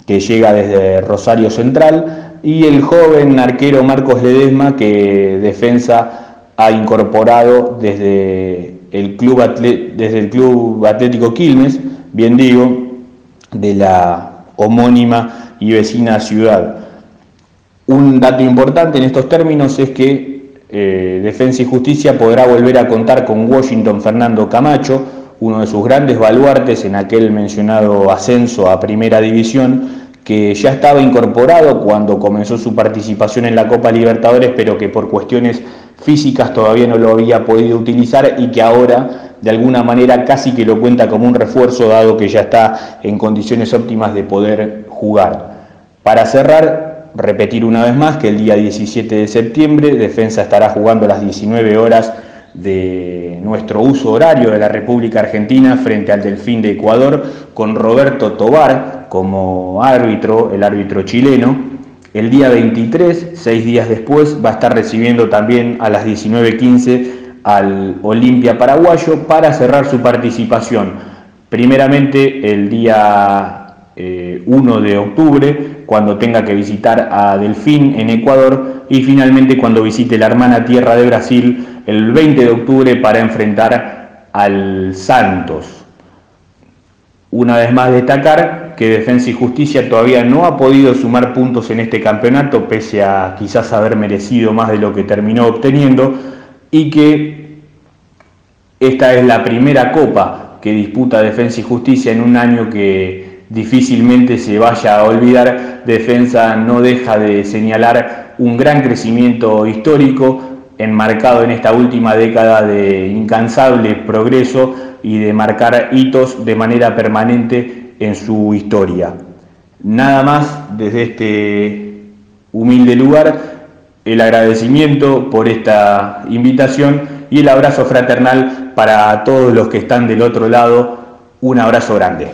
que llega desde Rosario Central, y el joven arquero Marcos Ledesma, que Defensa ha incorporado desde el Club, desde el club Atlético Quilmes, bien digo, de la homónima y vecina ciudad. Un dato importante en estos términos es que eh, Defensa y Justicia podrá volver a contar con Washington Fernando Camacho, uno de sus grandes baluartes en aquel mencionado ascenso a Primera División, que ya estaba incorporado cuando comenzó su participación en la Copa Libertadores, pero que por cuestiones físicas todavía no lo había podido utilizar y que ahora de alguna manera casi que lo cuenta como un refuerzo dado que ya está en condiciones óptimas de poder jugar. Para cerrar, repetir una vez más que el día 17 de septiembre Defensa estará jugando a las 19 horas de nuestro uso horario de la República Argentina frente al Delfín de Ecuador con Roberto Tobar como árbitro, el árbitro chileno. El día 23, seis días después, va a estar recibiendo también a las 19.15 al Olimpia paraguayo para cerrar su participación. Primeramente el día 1 eh, de octubre, cuando tenga que visitar a Delfín en Ecuador, y finalmente cuando visite la hermana tierra de Brasil el 20 de octubre para enfrentar al Santos. Una vez más destacar que Defensa y Justicia todavía no ha podido sumar puntos en este campeonato, pese a quizás haber merecido más de lo que terminó obteniendo, y que esta es la primera copa que disputa Defensa y Justicia en un año que difícilmente se vaya a olvidar. Defensa no deja de señalar un gran crecimiento histórico, enmarcado en esta última década de incansable progreso y de marcar hitos de manera permanente en su historia. Nada más desde este humilde lugar, el agradecimiento por esta invitación y el abrazo fraternal para todos los que están del otro lado. Un abrazo grande.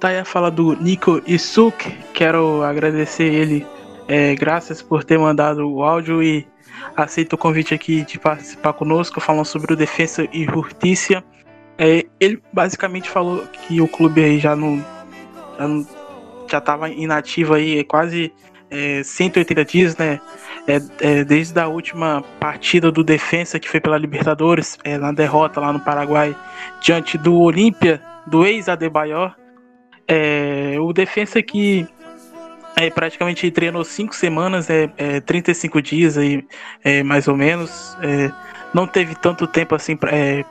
Tá a fala do Nico Isuk. Quero agradecer ele. Por ter mandado o áudio e aceita o convite aqui de participar conosco, falando sobre o Defesa e Justiça. É, ele basicamente falou que o clube aí já não já, já tava inativo aí quase é, 180 dias, né? É, é, desde a última partida do Defensa, que foi pela Libertadores, é, na derrota lá no Paraguai, diante do Olímpia, do ex-Adebayor. É, o Defensa que é, praticamente treinou 5 semanas, é, é, 35 dias aí, é, mais ou menos. É, não teve tanto tempo assim para é,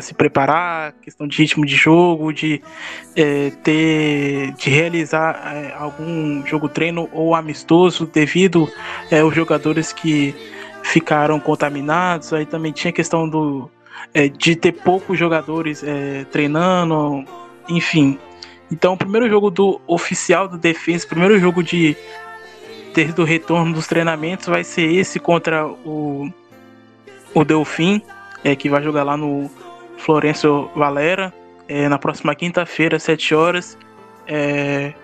se preparar, questão de ritmo de jogo, de é, ter, de realizar é, algum jogo treino ou amistoso devido é, aos jogadores que ficaram contaminados. Aí também tinha questão do é, de ter poucos jogadores treinando, enfim. Então, o primeiro jogo do oficial do defesa, primeiro jogo de desde o retorno dos treinamentos vai ser esse contra o o Delfim, é, que vai jogar lá no Florencio Valera, é, na próxima quinta-feira, às 7 horas. É,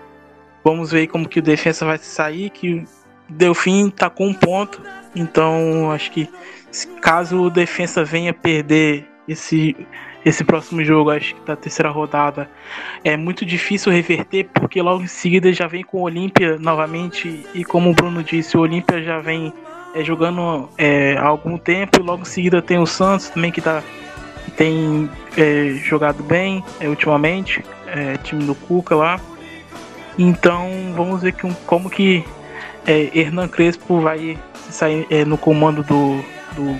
vamos ver como que o defesa vai sair, que Delfim tá com um ponto, então acho que caso o defesa venha perder esse esse próximo jogo, acho que da terceira rodada, é muito difícil reverter, porque logo em seguida já vem com o Olímpia novamente, e como o Bruno disse, o Olímpia já vem é, jogando é, há algum tempo, e logo em seguida tem o Santos também que tá, tem é, jogado bem é, ultimamente, é, time do Cuca lá. Então vamos ver que, como que é, Hernan Crespo vai sair no comando do, do,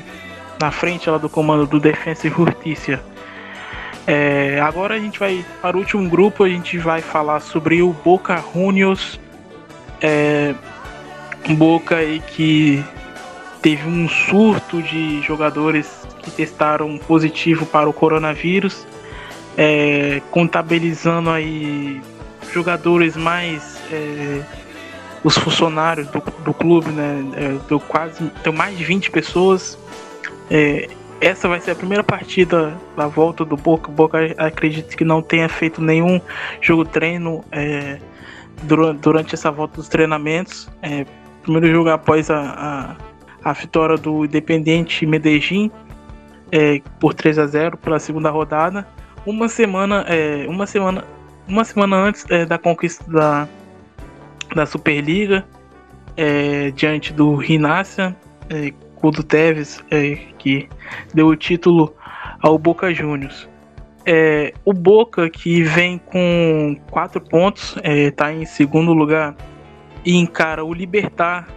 na frente lá do comando do Defensa e Justiça. É, agora a gente vai para o último grupo, a gente vai falar sobre o Boca Juniors. É, Boca aí que teve um surto de jogadores que testaram positivo para o coronavírus, é, contabilizando aí jogadores mais é, os funcionários do, do clube, né? É, deu quase deu mais de 20 pessoas. É, essa vai ser a primeira partida da volta do Boca. O Boca acredito que não tenha feito nenhum jogo treino é, durante, essa volta dos treinamentos. É, primeiro jogo após a, a, a vitória do Independente Medellín é, por 3 a 0 pela segunda rodada. Uma semana, é, uma semana, uma semana antes é, da conquista da, da Superliga é, diante do Rinácia, é, do Teves, é, que deu o título ao Boca Juniors. É, o Boca, que vem com quatro pontos, está é, em segundo lugar e encara o Libertar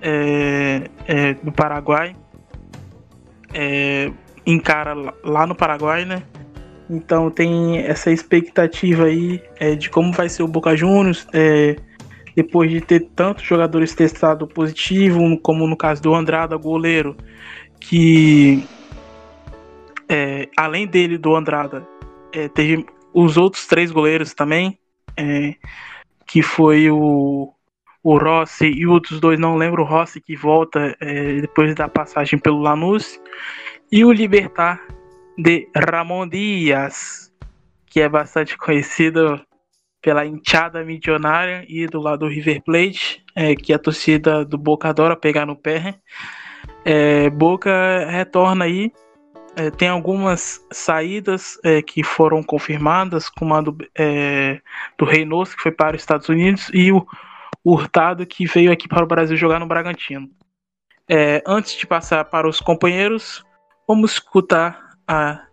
é, é, do Paraguai. É, encara lá no Paraguai, né? Então tem essa expectativa aí de como vai ser o Boca Juniors depois de ter tantos jogadores testados positivo, como no caso do Andrada, goleiro, que é, além dele, do Andrada, é, teve os outros três goleiros também, é, que foi o, o Rossi e outros dois, não lembro, o Rossi que volta é, depois da passagem pelo Lanús, e o Libertar de Ramon Dias, que é bastante conhecido pela enxada milionária e do lado do River Plate, é, que a torcida do Boca adora pegar no pé. É, Boca retorna aí. É, tem algumas saídas é, que foram confirmadas, como a do, é, do Reynoso, que foi para os Estados Unidos, e o Hurtado, que veio aqui para o Brasil jogar no Bragantino. É, antes de passar para os companheiros, vamos escutar a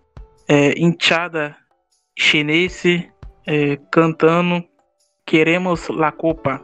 é, enxada chinesa é, cantando Queremos la Copa.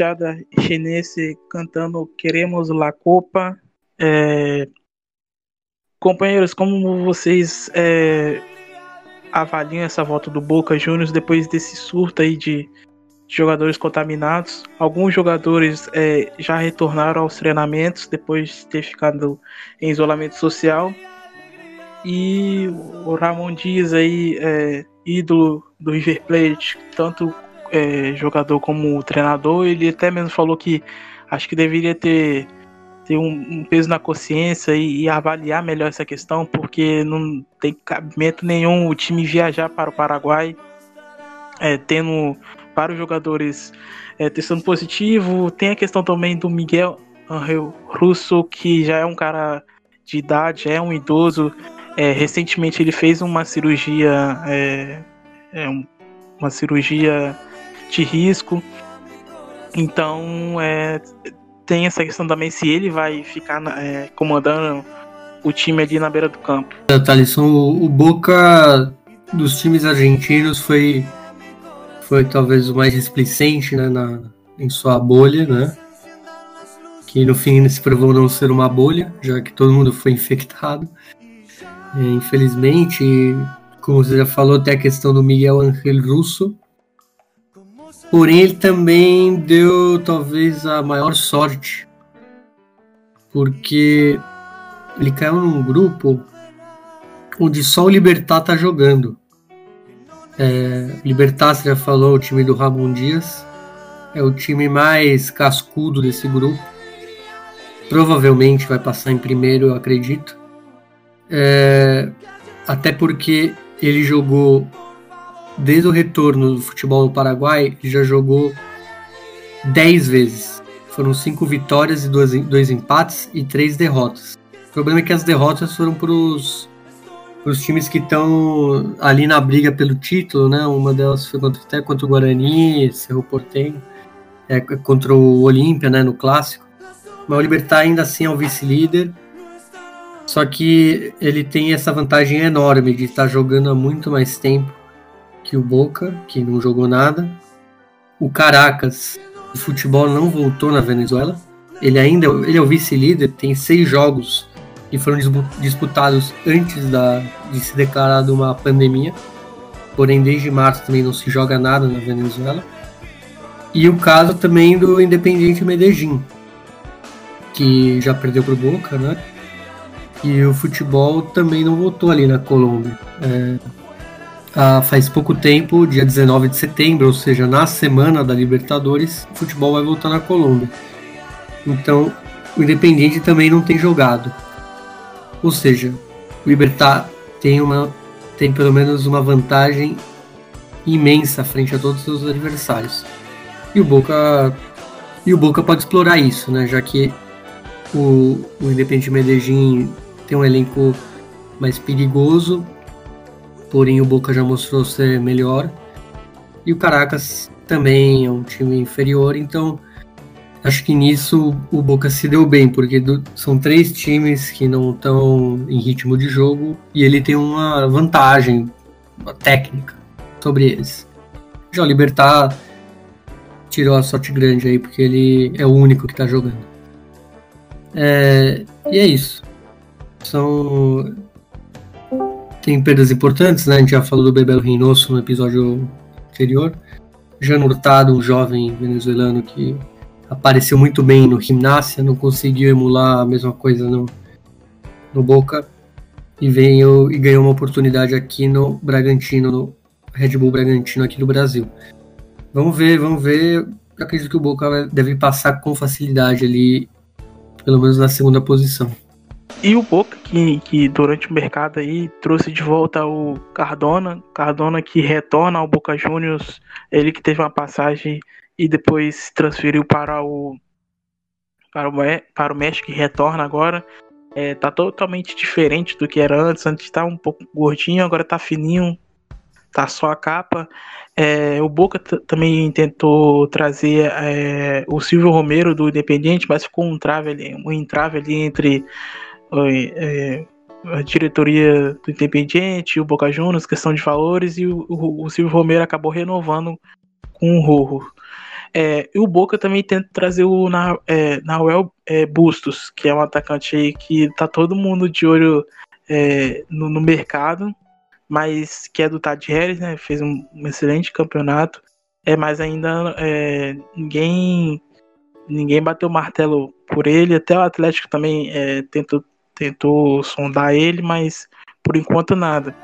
Hinchada chinese cantando Queremos la Copa. É... Companheiros, como vocês é, avaliam essa volta do Boca Juniors depois desse surto aí de jogadores contaminados? Alguns jogadores é, já retornaram aos treinamentos depois de ter ficado em isolamento social. E o Ramon Dias aí, é, ídolo do River Plate, tanto é, jogador como treinador, ele até mesmo falou que acho que deveria ter, ter um, um peso na consciência e, e, avaliar melhor essa questão, porque não tem cabimento nenhum o time viajar para o Paraguai, é, tendo para os jogadores é, testando positivo. Tem a questão também do Miguel Angel Russo, que já é um cara de idade, é um idoso. É, recentemente ele fez uma cirurgia, é, é uma cirurgia de risco. Então, é, tem essa questão também se ele vai ficar é, comandando o time ali na beira do campo. É, Thalisson, o, o Boca dos times argentinos foi, foi talvez o mais displicente né, na, em sua bolha, né? Que no fim se provou não ser uma bolha, já que todo mundo foi infectado. É, infelizmente, como você já falou, tem a questão do Miguel Angel Russo, Porém, ele também deu talvez a maior sorte, porque ele caiu num grupo onde só o Libertar tá jogando. É, Libertar, você já falou, o time do Ramon Dias, é o time mais cascudo desse grupo. Provavelmente vai passar em primeiro, eu acredito. É, até porque ele jogou desde o retorno do futebol no Paraguai, já jogou 10 vezes. Foram cinco vitórias e dois, dois empates e três derrotas. O problema é que as derrotas foram para os times que estão ali na briga pelo título, né? Uma delas foi contra, até contra o Guarani, Cerro Portenho, é, contra o Olímpia, né? No clássico. Mas o Libertar ainda assim é o vice-líder. Só que ele tem essa vantagem enorme de estar jogando há muito mais tempo que o Boca, que não jogou nada. O Caracas, o futebol não voltou na Venezuela. Ele ainda ele é o vice-líder, tem seis jogos que foram disputados antes da, de se declarar uma pandemia. Porém, desde março também não se joga nada na Venezuela. E o caso também do Independiente Medellín, que já perdeu para o Boca, né? E o futebol também não voltou ali na Colômbia. É, ah, faz pouco tempo, dia 19 de setembro, ou seja, na semana da Libertadores, o futebol vai voltar na Colômbia. Então, o Independiente também não tem jogado. Ou seja, o Libertar tem, uma, tem pelo menos uma vantagem imensa frente a todos os seus adversários. E o Boca, e o Boca pode explorar isso, né? já que o, o Independiente Medellín tem um elenco mais perigoso porém o Boca já mostrou ser melhor. E o Caracas também é um time inferior, então acho que nisso o Boca se deu bem, porque do, são três times que não estão em ritmo de jogo e ele tem uma vantagem uma técnica sobre eles. Já o Libertar tirou a sorte grande aí, porque ele é o único que está jogando. É, e é isso. São tem perdas importantes, né? A gente já falou do Bebel Reynoso no episódio anterior. Jano Hurtado, um jovem venezuelano que apareceu muito bem no Gimnasia, não conseguiu emular a mesma coisa no, no Boca e veio e ganhou uma oportunidade aqui no Bragantino, no Red Bull Bragantino aqui do Brasil. Vamos ver, vamos ver. Eu acredito que o Boca deve passar com facilidade ali, pelo menos na segunda posição. E o Boca, que, que durante o mercado aí trouxe de volta o Cardona, Cardona que retorna ao Boca Juniors, ele que teve uma passagem e depois transferiu para o para o, para o México e retorna agora. É, tá totalmente diferente do que era antes. Antes estava um pouco gordinho, agora tá fininho, tá só a capa. É, o Boca também tentou trazer é, o Silvio Romero do Independiente, mas ficou um trave ali, um entrave ali entre é, a diretoria do Independiente, o Boca Juniors, questão de valores, e o, o, Silvio Romero acabou renovando com o Rojo. É, e o Boca também tenta trazer o Na, é, Nahuel é, Bustos, que é um atacante aí que tá todo mundo de olho é, no, no, mercado, mas que é do Tadjeres, né? Fez um, um, excelente campeonato. É, mas ainda é, ninguém ninguém bateu martelo por ele. Até o Atlético também é, tentou, tentou sondar ele, mas por enquanto nada.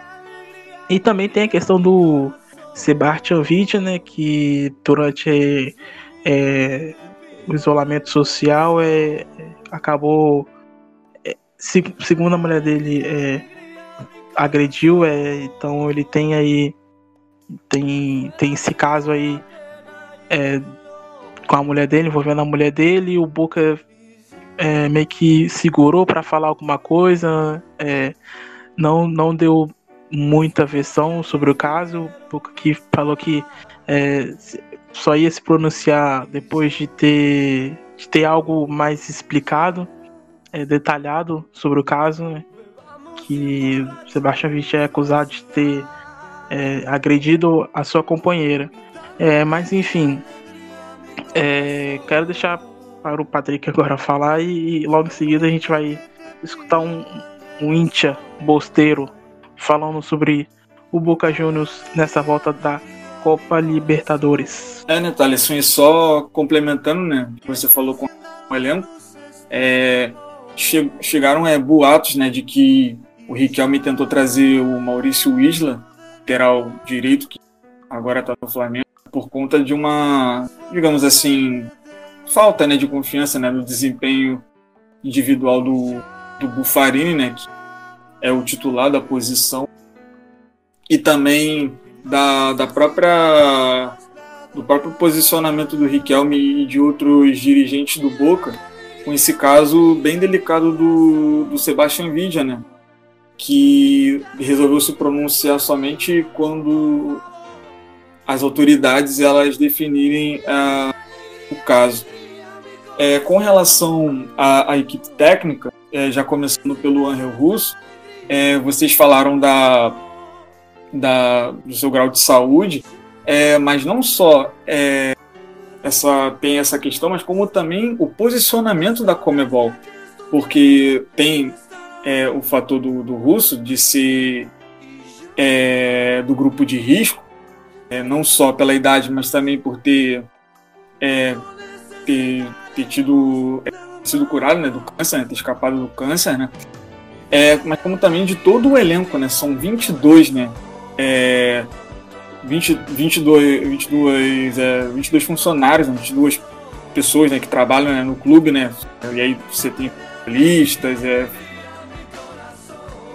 E também tem a questão do Sebastian Vidia, né, que durante é, o isolamento social é, acabou, é, se, segundo a mulher dele, é, agrediu, é, então ele tem aí tem, tem esse caso aí é, com a mulher dele, envolvendo a mulher dele, e o Boca é, meio que segurou para falar alguma coisa, é, não, não deu muita versão sobre o caso, porque falou que é, só ia se pronunciar depois de ter, de ter algo mais explicado, é, detalhado sobre o caso, né? que Sebastião Vitti é acusado de ter é, agredido a sua companheira. É, mas enfim, quero deixar para o Patrick agora falar e, e, logo em seguida a gente vai escutar um, um Intia bosteiro falando sobre o Boca Juniors nessa volta da Copa Libertadores. É, né, Thales? Só complementando, né? Você falou com o elenco. É, che chegaram é, boatos né, de que o Riquelme tentou trazer o Maurício Isla, lateral direito, que agora está no Flamengo, por conta de uma, digamos assim, falta né, de confiança né, no desempenho individual do, do Bufarini, né, que é o titular da posição, e também da, da própria do próprio posicionamento do Riquelme e de outros dirigentes do Boca, com esse caso bem delicado do, do Sebastian Vidia, né? que resolveu se pronunciar somente quando as autoridades elas definirem uh, o caso. É, com relação à, à equipe técnica, é, já começando pelo Angel Russo, é, vocês falaram da, da, do seu grau de saúde, é, mas não só é, essa, tem essa questão, mas como também o posicionamento da Comebol, porque tem é, o fator do, do russo de ser do grupo de risco, não só pela idade, mas também por ter, ter, ter tido é, sido curado né, do câncer, né, ter escapado do câncer, né? é, mas como também de todo o elenco, né? São 22, né? É, 20, 22, 22, é, 22 funcionários, né? 22 pessoas né, que trabalham né, no clube, né? E aí você tem listas, é,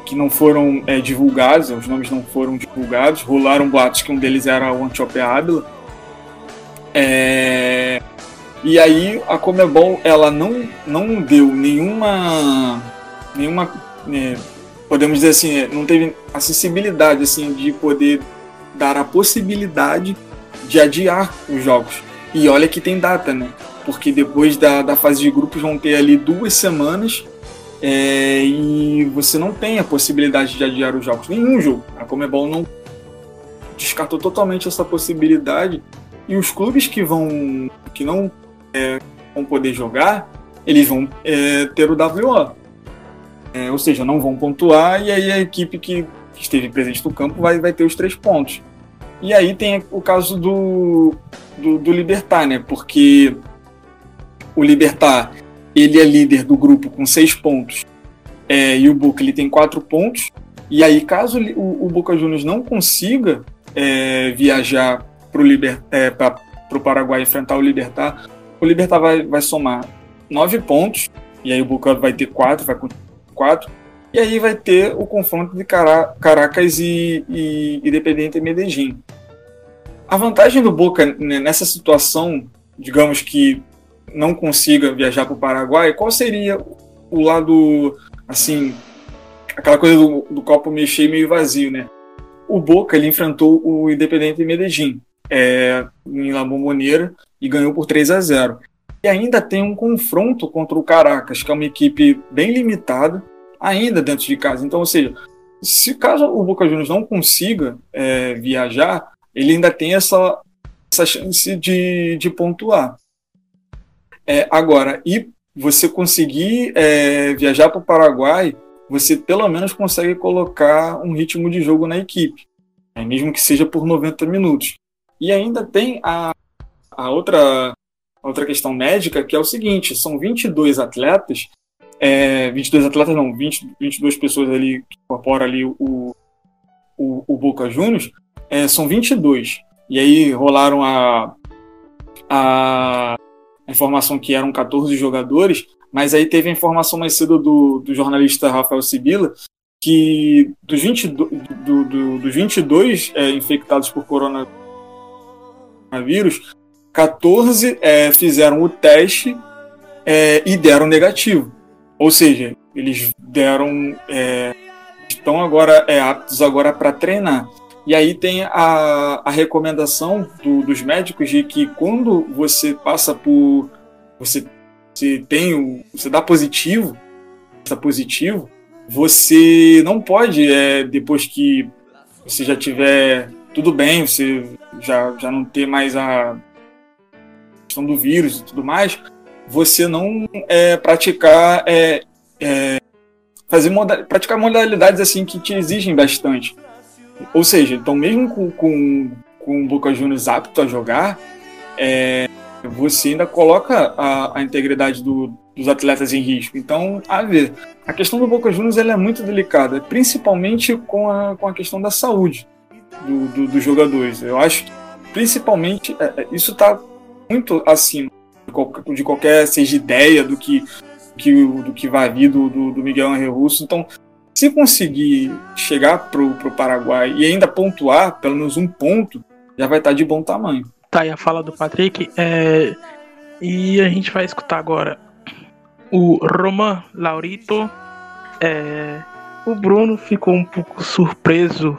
que não foram é, divulgados, os nomes não foram divulgados, rolaram boatos que um deles era o Antiope Ábila. É, e aí a Comebol ela não, não deu nenhuma nenhuma é, podemos dizer assim, é, não teve acessibilidade assim de poder dar a possibilidade de adiar os jogos. E olha que tem data, né? Porque depois da, da fase de grupos vão ter ali duas semanas é, e você não tem a possibilidade de adiar os jogos. Nenhum jogo. A Comebol não descartou totalmente essa possibilidade. E os clubes que vão que não é, vão poder jogar, eles vão é, ter o WO. É, ou seja, não vão pontuar e aí a equipe que, esteve presente no campo vai, vai ter os três pontos. E aí tem o caso do, do, do Libertar, né? Porque o Libertar ele é líder do grupo com seis pontos é, e o Boca ele tem quatro pontos. E aí, caso o, o Boca Juniors não consiga é, viajar para o é, Paraguai enfrentar o Libertar, o Libertar vai, vai somar nove pontos, e aí o Boca vai ter quatro, vai continuar 4. E aí vai ter o confronto de Caracas e, e Independente Medellín. A vantagem do Boca nessa situação, digamos que não consiga viajar para o Paraguai, qual seria o lado, assim, aquela coisa do, do copo cheio meio vazio, né? O Boca ele enfrentou o Independente Medellín é, em La Bombonera e ganhou por 3 a 0. E ainda tem um confronto contra o Caracas, que é uma equipe bem limitada, ainda dentro de casa. Então, ou seja, se caso o Boca Juniors não consiga é, viajar, ele ainda tem essa essa chance de, de pontuar. É, agora, e você conseguir é, viajar para o Paraguai, você pelo menos consegue colocar um ritmo de jogo na equipe, né, mesmo que seja por 90 minutos. E ainda tem a, a outra, outra questão médica, que é o seguinte: são 22 atletas, é, 22 atletas não, 20, 22 pessoas ali que incorporam ali o, o, o Boca Juniors, é, são 22. E aí rolaram a, a informação que eram 14 jogadores, mas aí teve a informação mais cedo do, do jornalista Rafael Sibila que dos, 20, do, do, dos 22 é, infectados por coronavírus, 14 é, fizeram o teste é, e deram negativo. Ou seja, eles deram. É, estão agora é, aptos agora para treinar. E aí tem a, a recomendação do, dos médicos de que quando você passa por. Você, você tem o. Você dá positivo, está positivo, você não pode, é, depois que você já tiver tudo bem, você já, já não ter mais a questão do vírus e tudo mais, você não é, praticar é, é, fazer moda, praticar modalidades assim que te exigem bastante. Ou seja, então mesmo com, com, com o Boca Juniors apto a jogar, é, você ainda coloca a, a integridade do, dos atletas em risco. Então, a ver, a questão do Boca Juniors ela é muito delicada, principalmente com a, com a questão da saúde do, do, dos jogadores. Eu acho que, principalmente, é, é isso está muito acima de qualquer, seja ideia do que, que, do que vai vir do, do, do Miguel Angel Russo. Então, se conseguir chegar para o Paraguai e ainda pontuar pelo menos um ponto, já vai estar tá de bom tamanho. Tá aí a fala do Patrick. É... E a gente vai escutar agora o Roman Laurito. É... O Bruno ficou um pouco surpreso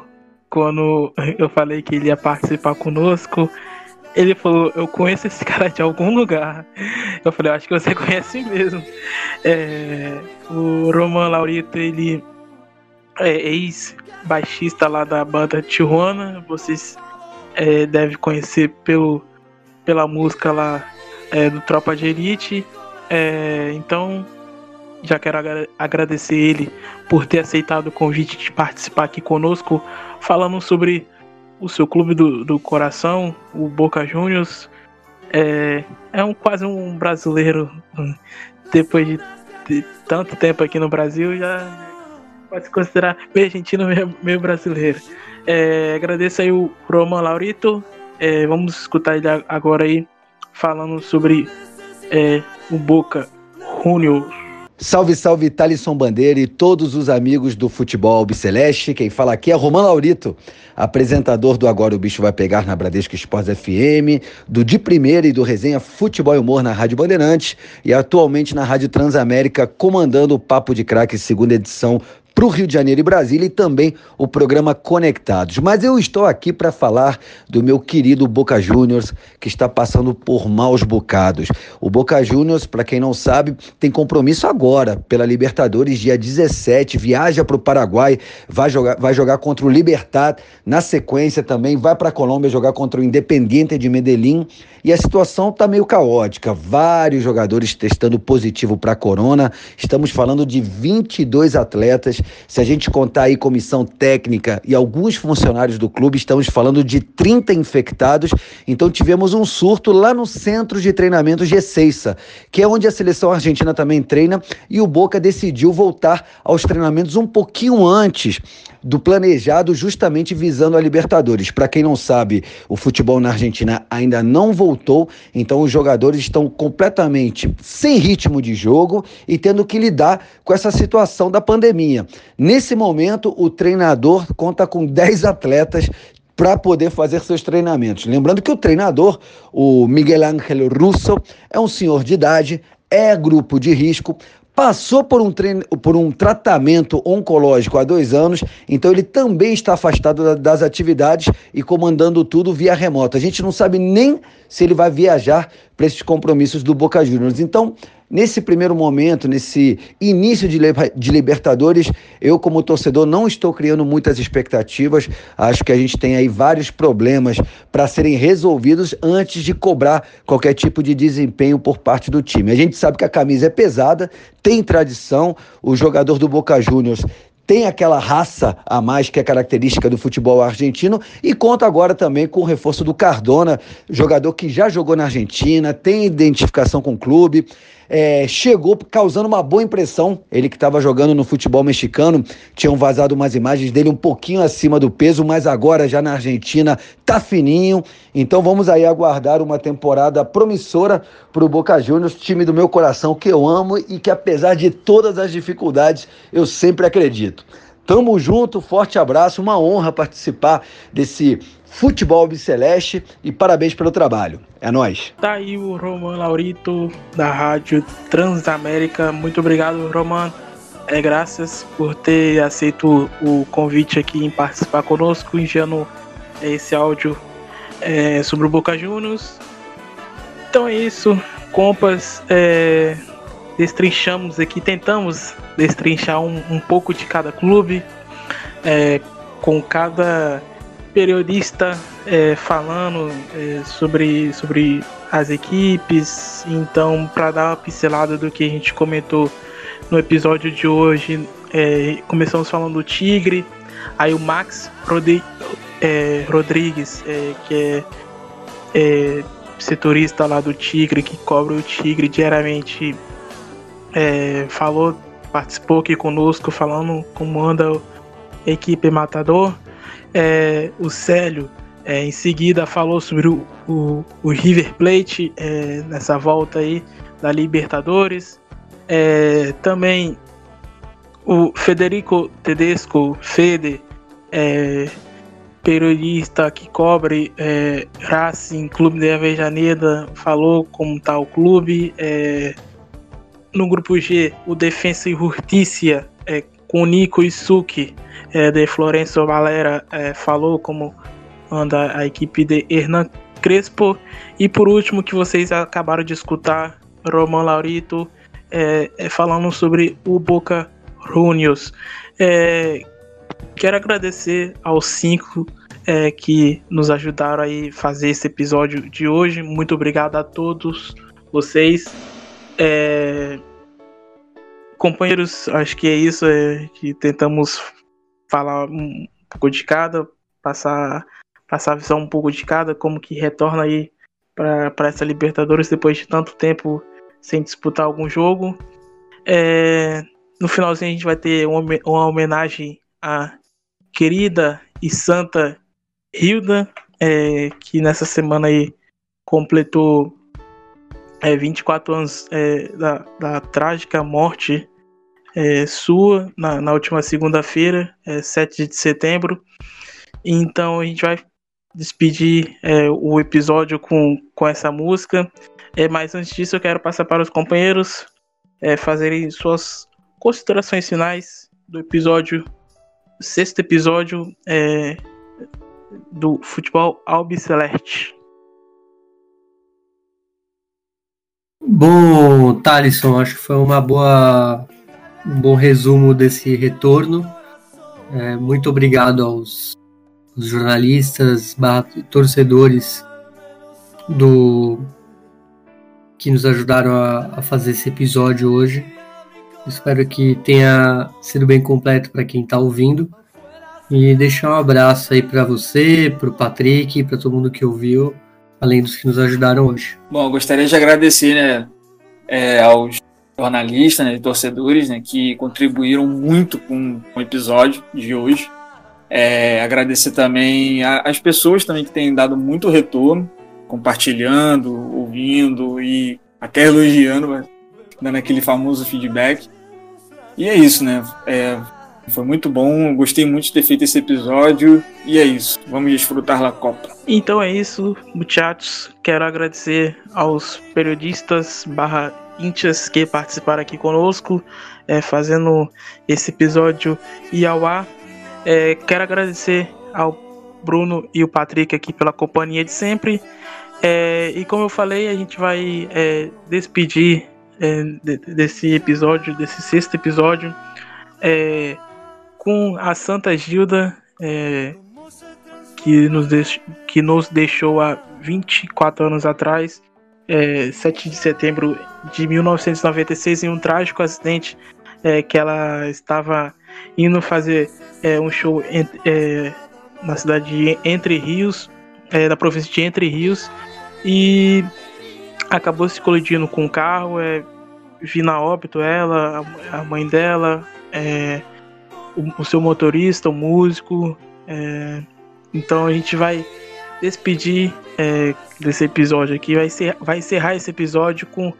quando eu falei que ele ia participar conosco. Ele falou, eu conheço esse cara de algum lugar. Eu falei, eu acho que você conhece mesmo. É, o Roman Laurito, ele é ex-baixista lá da banda Tijuana. Vocês é, devem conhecer pelo, pela música lá é, do Tropa de Elite. É, então, já quero agradecer ele por ter aceitado o convite de participar aqui conosco, falando sobre o seu clube do, do coração, o Boca Juniors. É, é um, quase um brasileiro. Depois de, de tanto tempo aqui no Brasil, já pode se considerar meio argentino, meio, meio brasileiro. É, agradeço aí o Roman Laurito. É, vamos escutar ele agora aí falando sobre é, o Boca Juniors. Salve, salve, Thalisson Bandeira e todos os amigos do Futebol Albiceleste. Quem fala aqui é Romano Laurito, apresentador do Agora o Bicho Vai Pegar na Bradesco Esportes FM, do De Primeira e do Resenha Futebol e Humor na Rádio Bandeirantes e atualmente na Rádio Transamérica, comandando o Papo de Craque, segunda edição para o Rio de Janeiro e Brasília e também o programa Conectados. Mas eu estou aqui para falar do meu querido Boca Juniors, que está passando por maus bocados. O Boca Juniors, para quem não sabe, tem compromisso agora pela Libertadores, dia 17, viaja para o Paraguai, vai jogar, vai jogar contra o Libertad, na sequência também vai para a Colômbia jogar contra o Independiente de Medellín e a situação está meio caótica. Vários jogadores testando positivo para corona. Estamos falando de 22 atletas. Se a gente contar aí comissão técnica e alguns funcionários do clube, estamos falando de 30 infectados. Então tivemos um surto lá no centro de treinamento G6, que é onde a seleção argentina também treina, e o Boca decidiu voltar aos treinamentos um pouquinho antes do planejado, justamente visando a Libertadores. Para quem não sabe, o futebol na Argentina ainda não voltou, então os jogadores estão completamente sem ritmo de jogo e tendo que lidar com essa situação da pandemia. Nesse momento, o treinador conta com 10 atletas para poder fazer seus treinamentos. Lembrando que o treinador, o Miguel Ángel Russo, é um senhor de idade, é grupo de risco, passou por um, treino, por um tratamento oncológico há dois anos, então ele também está afastado das atividades e comandando tudo via remoto. A gente não sabe nem se ele vai viajar para esses compromissos do Boca Juniors. Então, Nesse primeiro momento, nesse início de, Libertadores, eu, como torcedor, não estou criando muitas expectativas. Acho que a gente tem aí vários problemas para serem resolvidos antes de cobrar qualquer tipo de desempenho por parte do time. A gente sabe que a camisa é pesada, tem tradição. O jogador do Boca Juniors tem aquela raça a mais que é característica do futebol argentino e conta agora também com o reforço do Cardona, jogador que já jogou na Argentina, tem identificação com o clube, é, chegou causando uma boa impressão. Ele que estava jogando no futebol mexicano, tinham vazado umas imagens dele um pouquinho acima do peso, mas agora já na Argentina tá fininho. Então vamos aí aguardar uma temporada promissora para o Boca Juniors, time do meu coração que eu amo e que apesar de todas as dificuldades eu sempre acredito. Tamo junto, forte abraço, uma honra participar desse futebol biceleste e parabéns pelo trabalho. É nós. Tá aí o Roman Laurito da Rádio Transamérica. Muito obrigado, Roman. É, graças por ter aceito o convite aqui em participar conosco, enviando esse áudio é, sobre o Boca Juniors. Então é isso, compas. É, destrinchamos aqui, tentamos destrinchar um, um pouco de cada clube, é, com cada periodista é, falando é, sobre, sobre as equipes. Então, para dar uma pincelada do que a gente comentou no episódio de hoje, é, começamos falando do Tigre, aí o Max é, Rodrigues, é, que é, é, setorista lá do Tigre, que cobra o Tigre diariamente, falou, participou aqui conosco, falando como anda a equipe Matador. É, o Célio é, em seguida falou sobre o, o, o River Plate é, nessa volta aí da Libertadores. É, também o Federico Tedesco Fede, é, periodista que cobre é, Racing Clube de Avejaneda, falou como está o clube. No grupo G, o Defensa e é, com Nico Isuki é, de Florencio Valera é, falou como anda a equipe de Hernan Crespo. E por último, que vocês acabaram de escutar, Roman Laurito é, é, falando sobre o Boca Juniors. É, quero agradecer aos cinco é, que nos ajudaram aí fazer esse episódio de hoje. Muito obrigado a todos vocês. É, companheiros, acho que é isso é, que tentamos falar um pouco de cada, passar, passar a visão um pouco de cada, como que retorna aí para essa Libertadores depois de tanto tempo sem disputar algum jogo. É, no finalzinho a gente vai ter uma, uma homenagem à querida e santa Hilda, é, que nessa semana aí completou é, 24 anos é, da, da trágica morte é, sua na, na última segunda-feira, é, 7 de setembro. Então a gente vai despedir é, o episódio com, com essa música. É, mas antes disso, eu quero passar para os companheiros é, fazerem suas considerações finais do episódio, sexto episódio é, do Futebol Albiceleste. Bom, Thalisson, acho que foi uma boa um bom resumo desse retorno. É, muito obrigado aos, aos jornalistas, torcedores do que nos ajudaram a, a fazer esse episódio hoje. Espero que tenha sido bem completo para quem está ouvindo. E deixar um abraço aí para você, para o Patrick, para todo mundo que ouviu, além dos que nos ajudaram hoje. Bom, gostaria de agradecer né, é, aos jornalistas, né, torcedores, né, que contribuíram muito com, o episódio de hoje. É, agradecer também às pessoas também que têm dado muito retorno, compartilhando, ouvindo e até elogiando, dando aquele famoso feedback. E é isso, né? É, foi muito bom, gostei muito de ter feito esse episódio. E é isso, vamos desfrutar da Copa. Então é isso, muchachos. Quero agradecer aos periodistas barra íntias que participaram aqui conosco, é, fazendo esse episódio e ao ar. É, quero agradecer ao Bruno e o Patrick aqui pela companhia de sempre. É, e como eu falei, a gente vai é, despedir é, de, desse episódio, desse sexto episódio, é, com a Santa Gilda, que, nos que nos deixou há 24 anos atrás, 7 de setembro de 1996, em um trágico acidente que ela estava indo fazer um show na cidade de Entre Rios, da província de Entre Rios, e acabou se colidindo com o carro, é, vi na óbito ela, a mãe dela, é, o, o, seu motorista, o músico. É, então a gente vai despedir é, desse episódio aqui, vai, ser, vai encerrar esse episódio com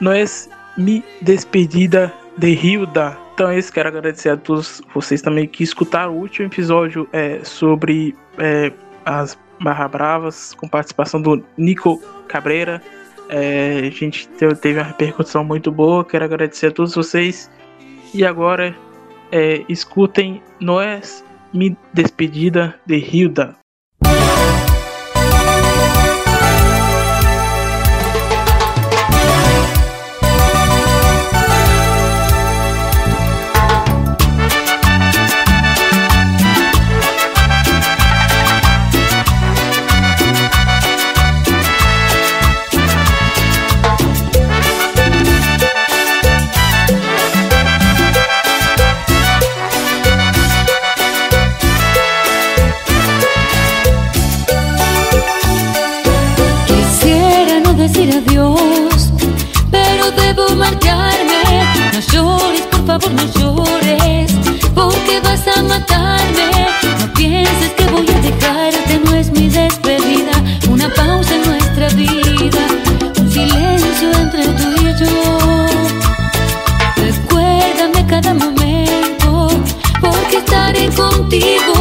Nós Me Despedida de Hilda. Então é isso, quero agradecer a todos vocês também que escutaram o último episódio é, sobre é, as Barra Bravas, com participação do Nico Cabreira. É, a gente teve uma repercussão muito boa. Quero agradecer a todos vocês. E agora, é, escutem Noés Me Despedida de Hilda. Contigo